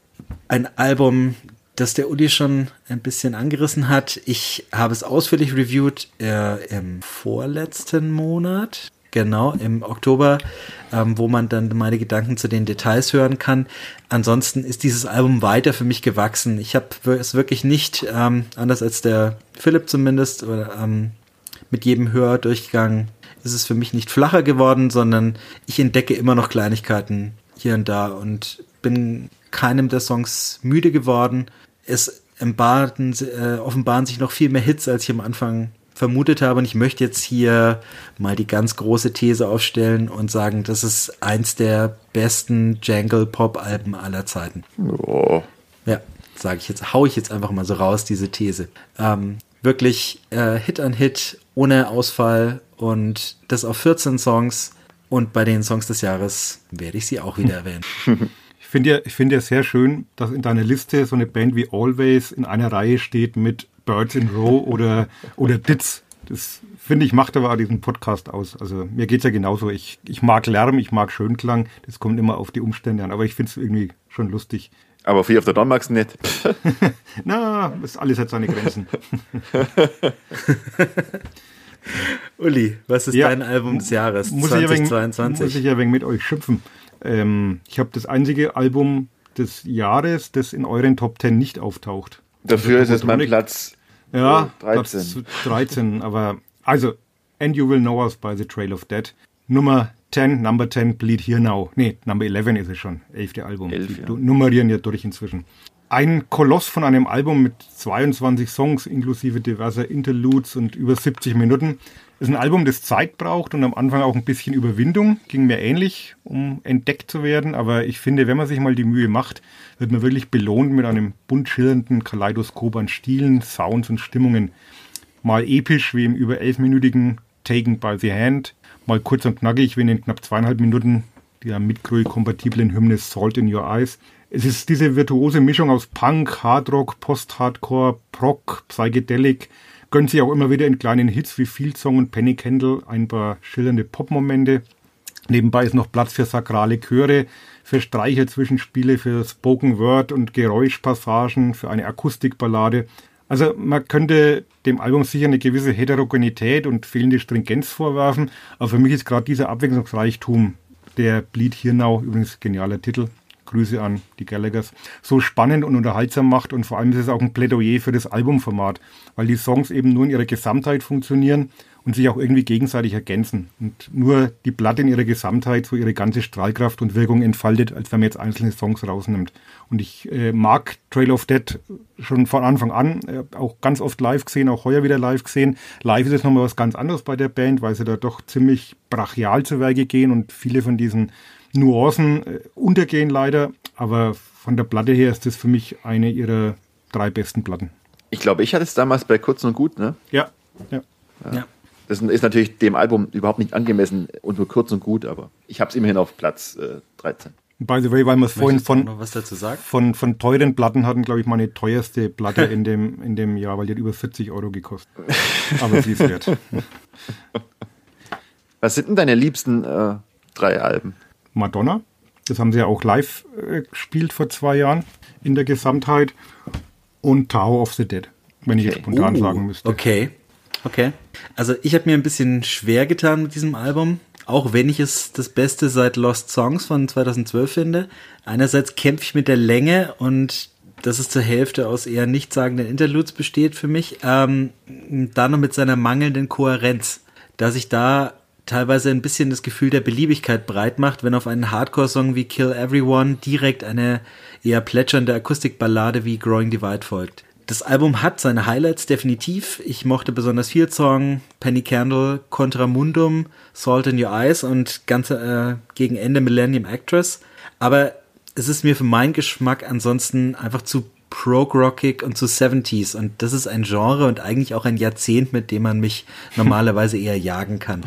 Ein Album, das der Uli schon ein bisschen angerissen hat. Ich habe es ausführlich reviewed äh, im vorletzten Monat. Genau, im Oktober, ähm, wo man dann meine Gedanken zu den Details hören kann. Ansonsten ist dieses Album weiter für mich gewachsen. Ich habe es wirklich nicht, ähm, anders als der Philipp zumindest, oder, ähm, mit jedem Hördurchgang ist es für mich nicht flacher geworden, sondern ich entdecke immer noch Kleinigkeiten hier und da und bin keinem der Songs müde geworden. Es offenbaren, äh, offenbaren sich noch viel mehr Hits, als ich am Anfang vermutet habe. Und ich möchte jetzt hier mal die ganz große These aufstellen und sagen, das ist eins der besten Jangle-Pop-Alben aller Zeiten.
Oh.
Ja, sage ich jetzt, hau ich jetzt einfach mal so raus, diese These. Ähm, wirklich äh, Hit an Hit, ohne Ausfall und das auf 14 Songs. Und bei den Songs des Jahres werde ich sie auch wieder erwähnen.
Ich finde ja, ich finde ja sehr schön, dass in deiner Liste so eine Band wie Always in einer Reihe steht mit Birds in Row oder, oder Ditz. Das finde ich macht aber auch diesen Podcast aus. Also mir geht's ja genauso. Ich, ich mag Lärm, ich mag Schönklang. Das kommt immer auf die Umstände an. Aber ich finde es irgendwie schon lustig.
Aber Free of the Dawn magst du nicht.
Na, das alles hat seine Grenzen.
Uli, was ist
Ja,
dein Album des Jahres
muss ich, ein wenig,
2022?
muss ich ja wenig mit euch schimpfen. Ähm, ich habe das einzige Album des Jahres, das in euren Top 10 nicht auftaucht.
Dafür ist es mein Platz
Ja,
äh, 13.
Platz 13, aber also, And You Will Know Us by the Trail of Dead. Nummer 10, Number 10, Bleed Here Now. Nee, Number 11 ist es schon, elfte Album.
Elf, ja.
nummerieren ja durch inzwischen. Ein Koloss von einem Album mit 22 Songs inklusive diverser Interludes und über 70 Minuten. Ist ein Album, das Zeit braucht und am Anfang auch ein bisschen Überwindung. Ging mir ähnlich, um entdeckt zu werden. Aber ich finde, wenn man sich mal die Mühe macht, wird man wirklich belohnt mit einem bunt schillernden Kaleidoskop an Stilen, Sounds und Stimmungen. Mal episch wie im über elfminütigen Taken by the Hand, mal kurz und knackig wie in den knapp zweieinhalb Minuten der mit kompatiblen Hymne Salt in Your Eyes. Es ist diese virtuose Mischung aus Punk, Hardrock, Post-Hardcore, Prog, Psychedelic, gönnt sich auch immer wieder in kleinen Hits wie Field Song und Penny Candle ein paar schillernde Popmomente. Nebenbei ist noch Platz für sakrale Chöre, für Streicher-Zwischenspiele, für Spoken Word und Geräuschpassagen, für eine Akustikballade. Also man könnte dem Album sicher eine gewisse Heterogenität und fehlende Stringenz vorwerfen, aber für mich ist gerade dieser Abwechslungsreichtum, der Bleed Now, übrigens genialer Titel, Grüße an die Gallaghers, so spannend und unterhaltsam macht und vor allem ist es auch ein Plädoyer für das Albumformat, weil die Songs eben nur in ihrer Gesamtheit funktionieren und sich auch irgendwie gegenseitig ergänzen und nur die Platte in ihrer Gesamtheit so ihre ganze Strahlkraft und Wirkung entfaltet, als wenn man jetzt einzelne Songs rausnimmt. Und ich äh, mag Trail of Dead schon von Anfang an, äh, auch ganz oft live gesehen, auch heuer wieder live gesehen. Live ist es nochmal was ganz anderes bei der Band, weil sie da doch ziemlich brachial zu Werke gehen und viele von diesen Nuancen äh, untergehen leider. Aber von der Platte her ist das für mich eine ihrer drei besten Platten.
Ich glaube, ich hatte es damals bei Kurz und Gut, ne?
Ja, ja.
Ja.
Das ist natürlich dem Album überhaupt nicht angemessen und nur kurz und gut, aber ich habe es immerhin auf Platz äh, 13.
By the way, weil wir es vorhin von,
noch was dazu sagen?
von, von teuren Platten hatten, glaube ich, meine teuerste Platte in dem, in dem Jahr, weil die hat über 40 Euro gekostet. Aber sie ist wert.
Was sind denn deine liebsten äh, drei Alben?
Madonna, Das haben sie ja auch live äh, gespielt vor zwei Jahren in der Gesamtheit. Und Tower of the Dead, wenn ich jetzt spontan
Oh,
sagen müsste.
Okay. Okay. Also ich habe mir ein bisschen schwer getan mit diesem Album, auch wenn ich es das Beste seit Lost Songs von 2012 finde. Einerseits kämpfe ich mit der Länge und dass es zur Hälfte aus eher nichtssagenden Interludes besteht für mich. Ähm, dann noch mit seiner mangelnden Kohärenz, dass ich da teilweise ein bisschen das Gefühl der Beliebigkeit breit macht, wenn auf einen Hardcore-Song wie Kill Everyone direkt eine eher plätschernde Akustikballade wie Growing Divide folgt. Das Album hat seine Highlights definitiv. Ich mochte besonders viel Song, Penny Candle, Contramundum, Salt in Your Eyes und ganz äh, gegen Ende Millennium Actress. Aber es ist mir für meinen Geschmack ansonsten einfach zu prog-rockig und zu 70s. Und das ist ein Genre und eigentlich auch ein Jahrzehnt, mit dem man mich normalerweise eher jagen kann.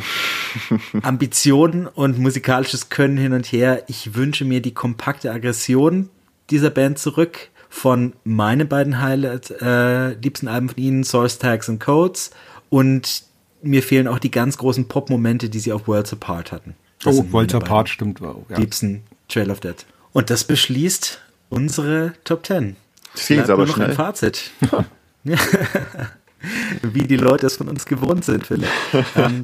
Ambitionen und musikalisches Können hin und her. Ich wünsche mir die kompakte Aggression dieser Band zurück von meinen beiden Highlight, äh, liebsten Alben von ihnen, Source Tags and Codes. Und mir fehlen auch die ganz großen Pop-Momente, die sie auf Worlds Apart hatten. Das
Oh,
sind meine
Walter
beiden
Part stimmt. Ja.
liebsten Trail of Death. Und das beschließt unsere Top 10.
Das ging aber
nur noch ein
schnell.
Fazit. Wie die Leute es von uns gewohnt sind, Philipp. ähm,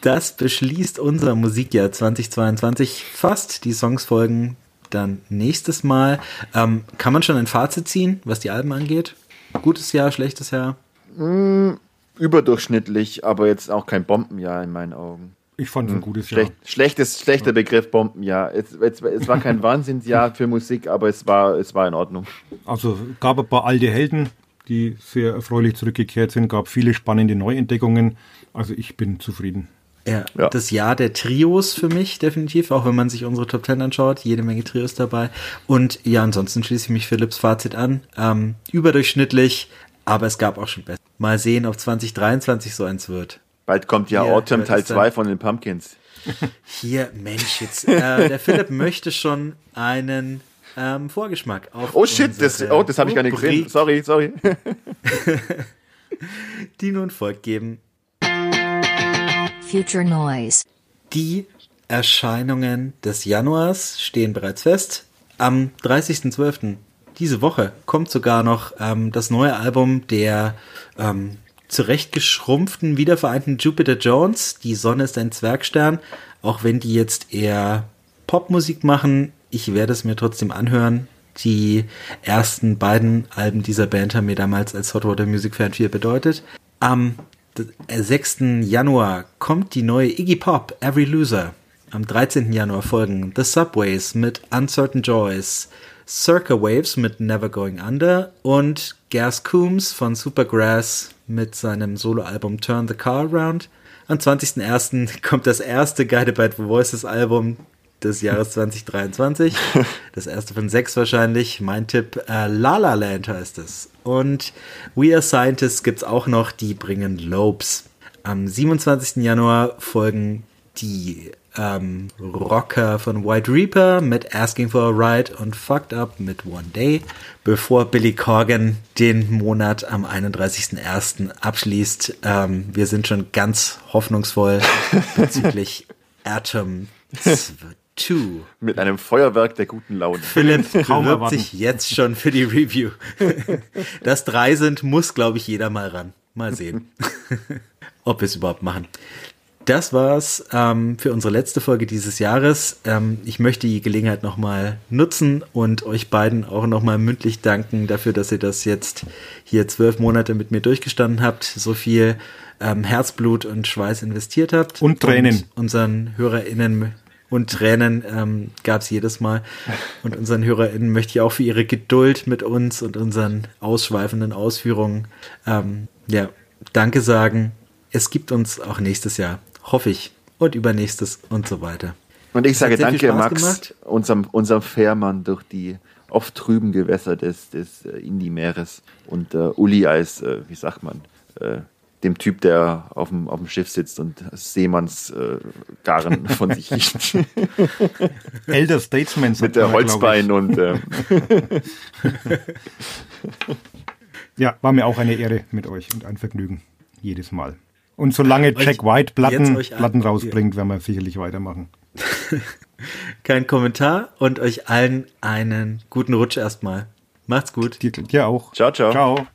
das beschließt unser Musikjahr 2022 fast. Die Songs folgen dann nächstes Mal. Ähm, kann man schon ein Fazit ziehen, was die Alben angeht? Gutes Jahr, schlechtes Jahr?
Überdurchschnittlich, aber jetzt auch kein Bombenjahr in meinen Augen.
Ich fand es ein gutes Jahr.
Schlecht, schlechtes, schlechter Begriff Bombenjahr. Es, es, es war kein Wahnsinnsjahr für Musik, aber es war, es war in Ordnung.
Also gab ein paar alte Helden, die sehr erfreulich zurückgekehrt sind, gab viele spannende Neuentdeckungen. Also ich bin zufrieden.
Ja,
Ja.
das Jahr der Trios für mich definitiv, auch wenn man sich unsere Top 10 anschaut, jede Menge Trios dabei. Und ja, ansonsten schließe ich mich Philipps Fazit an. Ähm, überdurchschnittlich, aber es gab auch schon besser. Mal sehen, ob 2023 so eins wird.
Bald kommt ja
Hier,
Autumn Teil
ist da?
2 von den Pumpkins.
Hier, Mensch, jetzt, äh, der Philipp möchte schon einen ähm, Vorgeschmack auf
Oh shit, das, oh, das habe ich gar nicht gesehen. Sorry, sorry.
Die nun folgt geben.
Future Noise.
Die Erscheinungen des Januars stehen bereits fest. Am 30.12. diese Woche kommt sogar noch ähm, das neue Album der ähm, zurechtgeschrumpften, wiedervereinten Jupiter Jones. Die Sonne ist ein Zwergstern. Auch wenn die jetzt eher Popmusik machen, ich werde es mir trotzdem anhören. Die ersten beiden Alben dieser Band haben mir damals als Hot Water Music Fan viel bedeutet. Am d- äh, 6. Januar kommt die neue Iggy Pop, Every Loser. Am 13. Januar folgen The Subways mit Uncertain Joys, Circa Waves mit Never Going Under und Gas Coombs von Supergrass mit seinem Soloalbum Turn the Car Around. Am 20.01. kommt das erste Guided by the Voices Album des Jahres 2023. Das erste von sechs wahrscheinlich. Mein Tipp, äh, La La Land heißt es. Und We Are Scientists gibt's auch noch, die bringen Lobes. Am 27. Januar folgen die ähm, Rocker von White Reaper mit Asking for a Ride und Fucked Up mit One Day, bevor Billy Corgan den Monat am 31.01. abschließt. Ähm, wir sind schon ganz hoffnungsvoll bezüglich Atom 2.
Mit einem Feuerwerk der guten Laune.
Philipp bewirbt sich jetzt schon für die Review. Dass drei sind, muss, glaube ich, jeder mal ran. Mal sehen, ob wir es überhaupt machen. Das war's ähm, für unsere letzte Folge dieses Jahres. Ähm, ich möchte die Gelegenheit nochmal nutzen und euch beiden auch nochmal mündlich danken dafür, dass ihr das jetzt hier zwölf Monate mit mir durchgestanden habt, so viel ähm, Herzblut und Schweiß investiert habt.
Und Tränen.
Und unseren HörerInnen und Tränen ähm, gab es jedes Mal. Und unseren HörerInnen möchte ich auch für ihre Geduld mit uns und unseren ausschweifenden Ausführungen ähm, ja, Danke sagen. Es gibt uns auch nächstes Jahr, hoffe ich, und übernächstes und so weiter.
Und ich sage danke, Max,
gemacht.
unserem, unserem Fährmann durch die oft trüben Gewässer des, des äh, Indie-Meeres und äh, Uli als, äh, wie sagt man, äh, dem Typ, der auf dem, auf dem Schiff sitzt und Seemanns äh, Garen von sich riecht.
Elder Statesman
Mit der. Holzbein und äh,
Ja, war mir auch eine Ehre mit euch und ein Vergnügen. Jedes Mal. Und solange
Euch-
Jack White Platten, Platten rausbringt, werden wir sicherlich weitermachen.
Kein Kommentar und euch allen einen guten Rutsch erstmal. Macht's gut.
Dir, dir auch.
Ciao, ciao.
Ciao.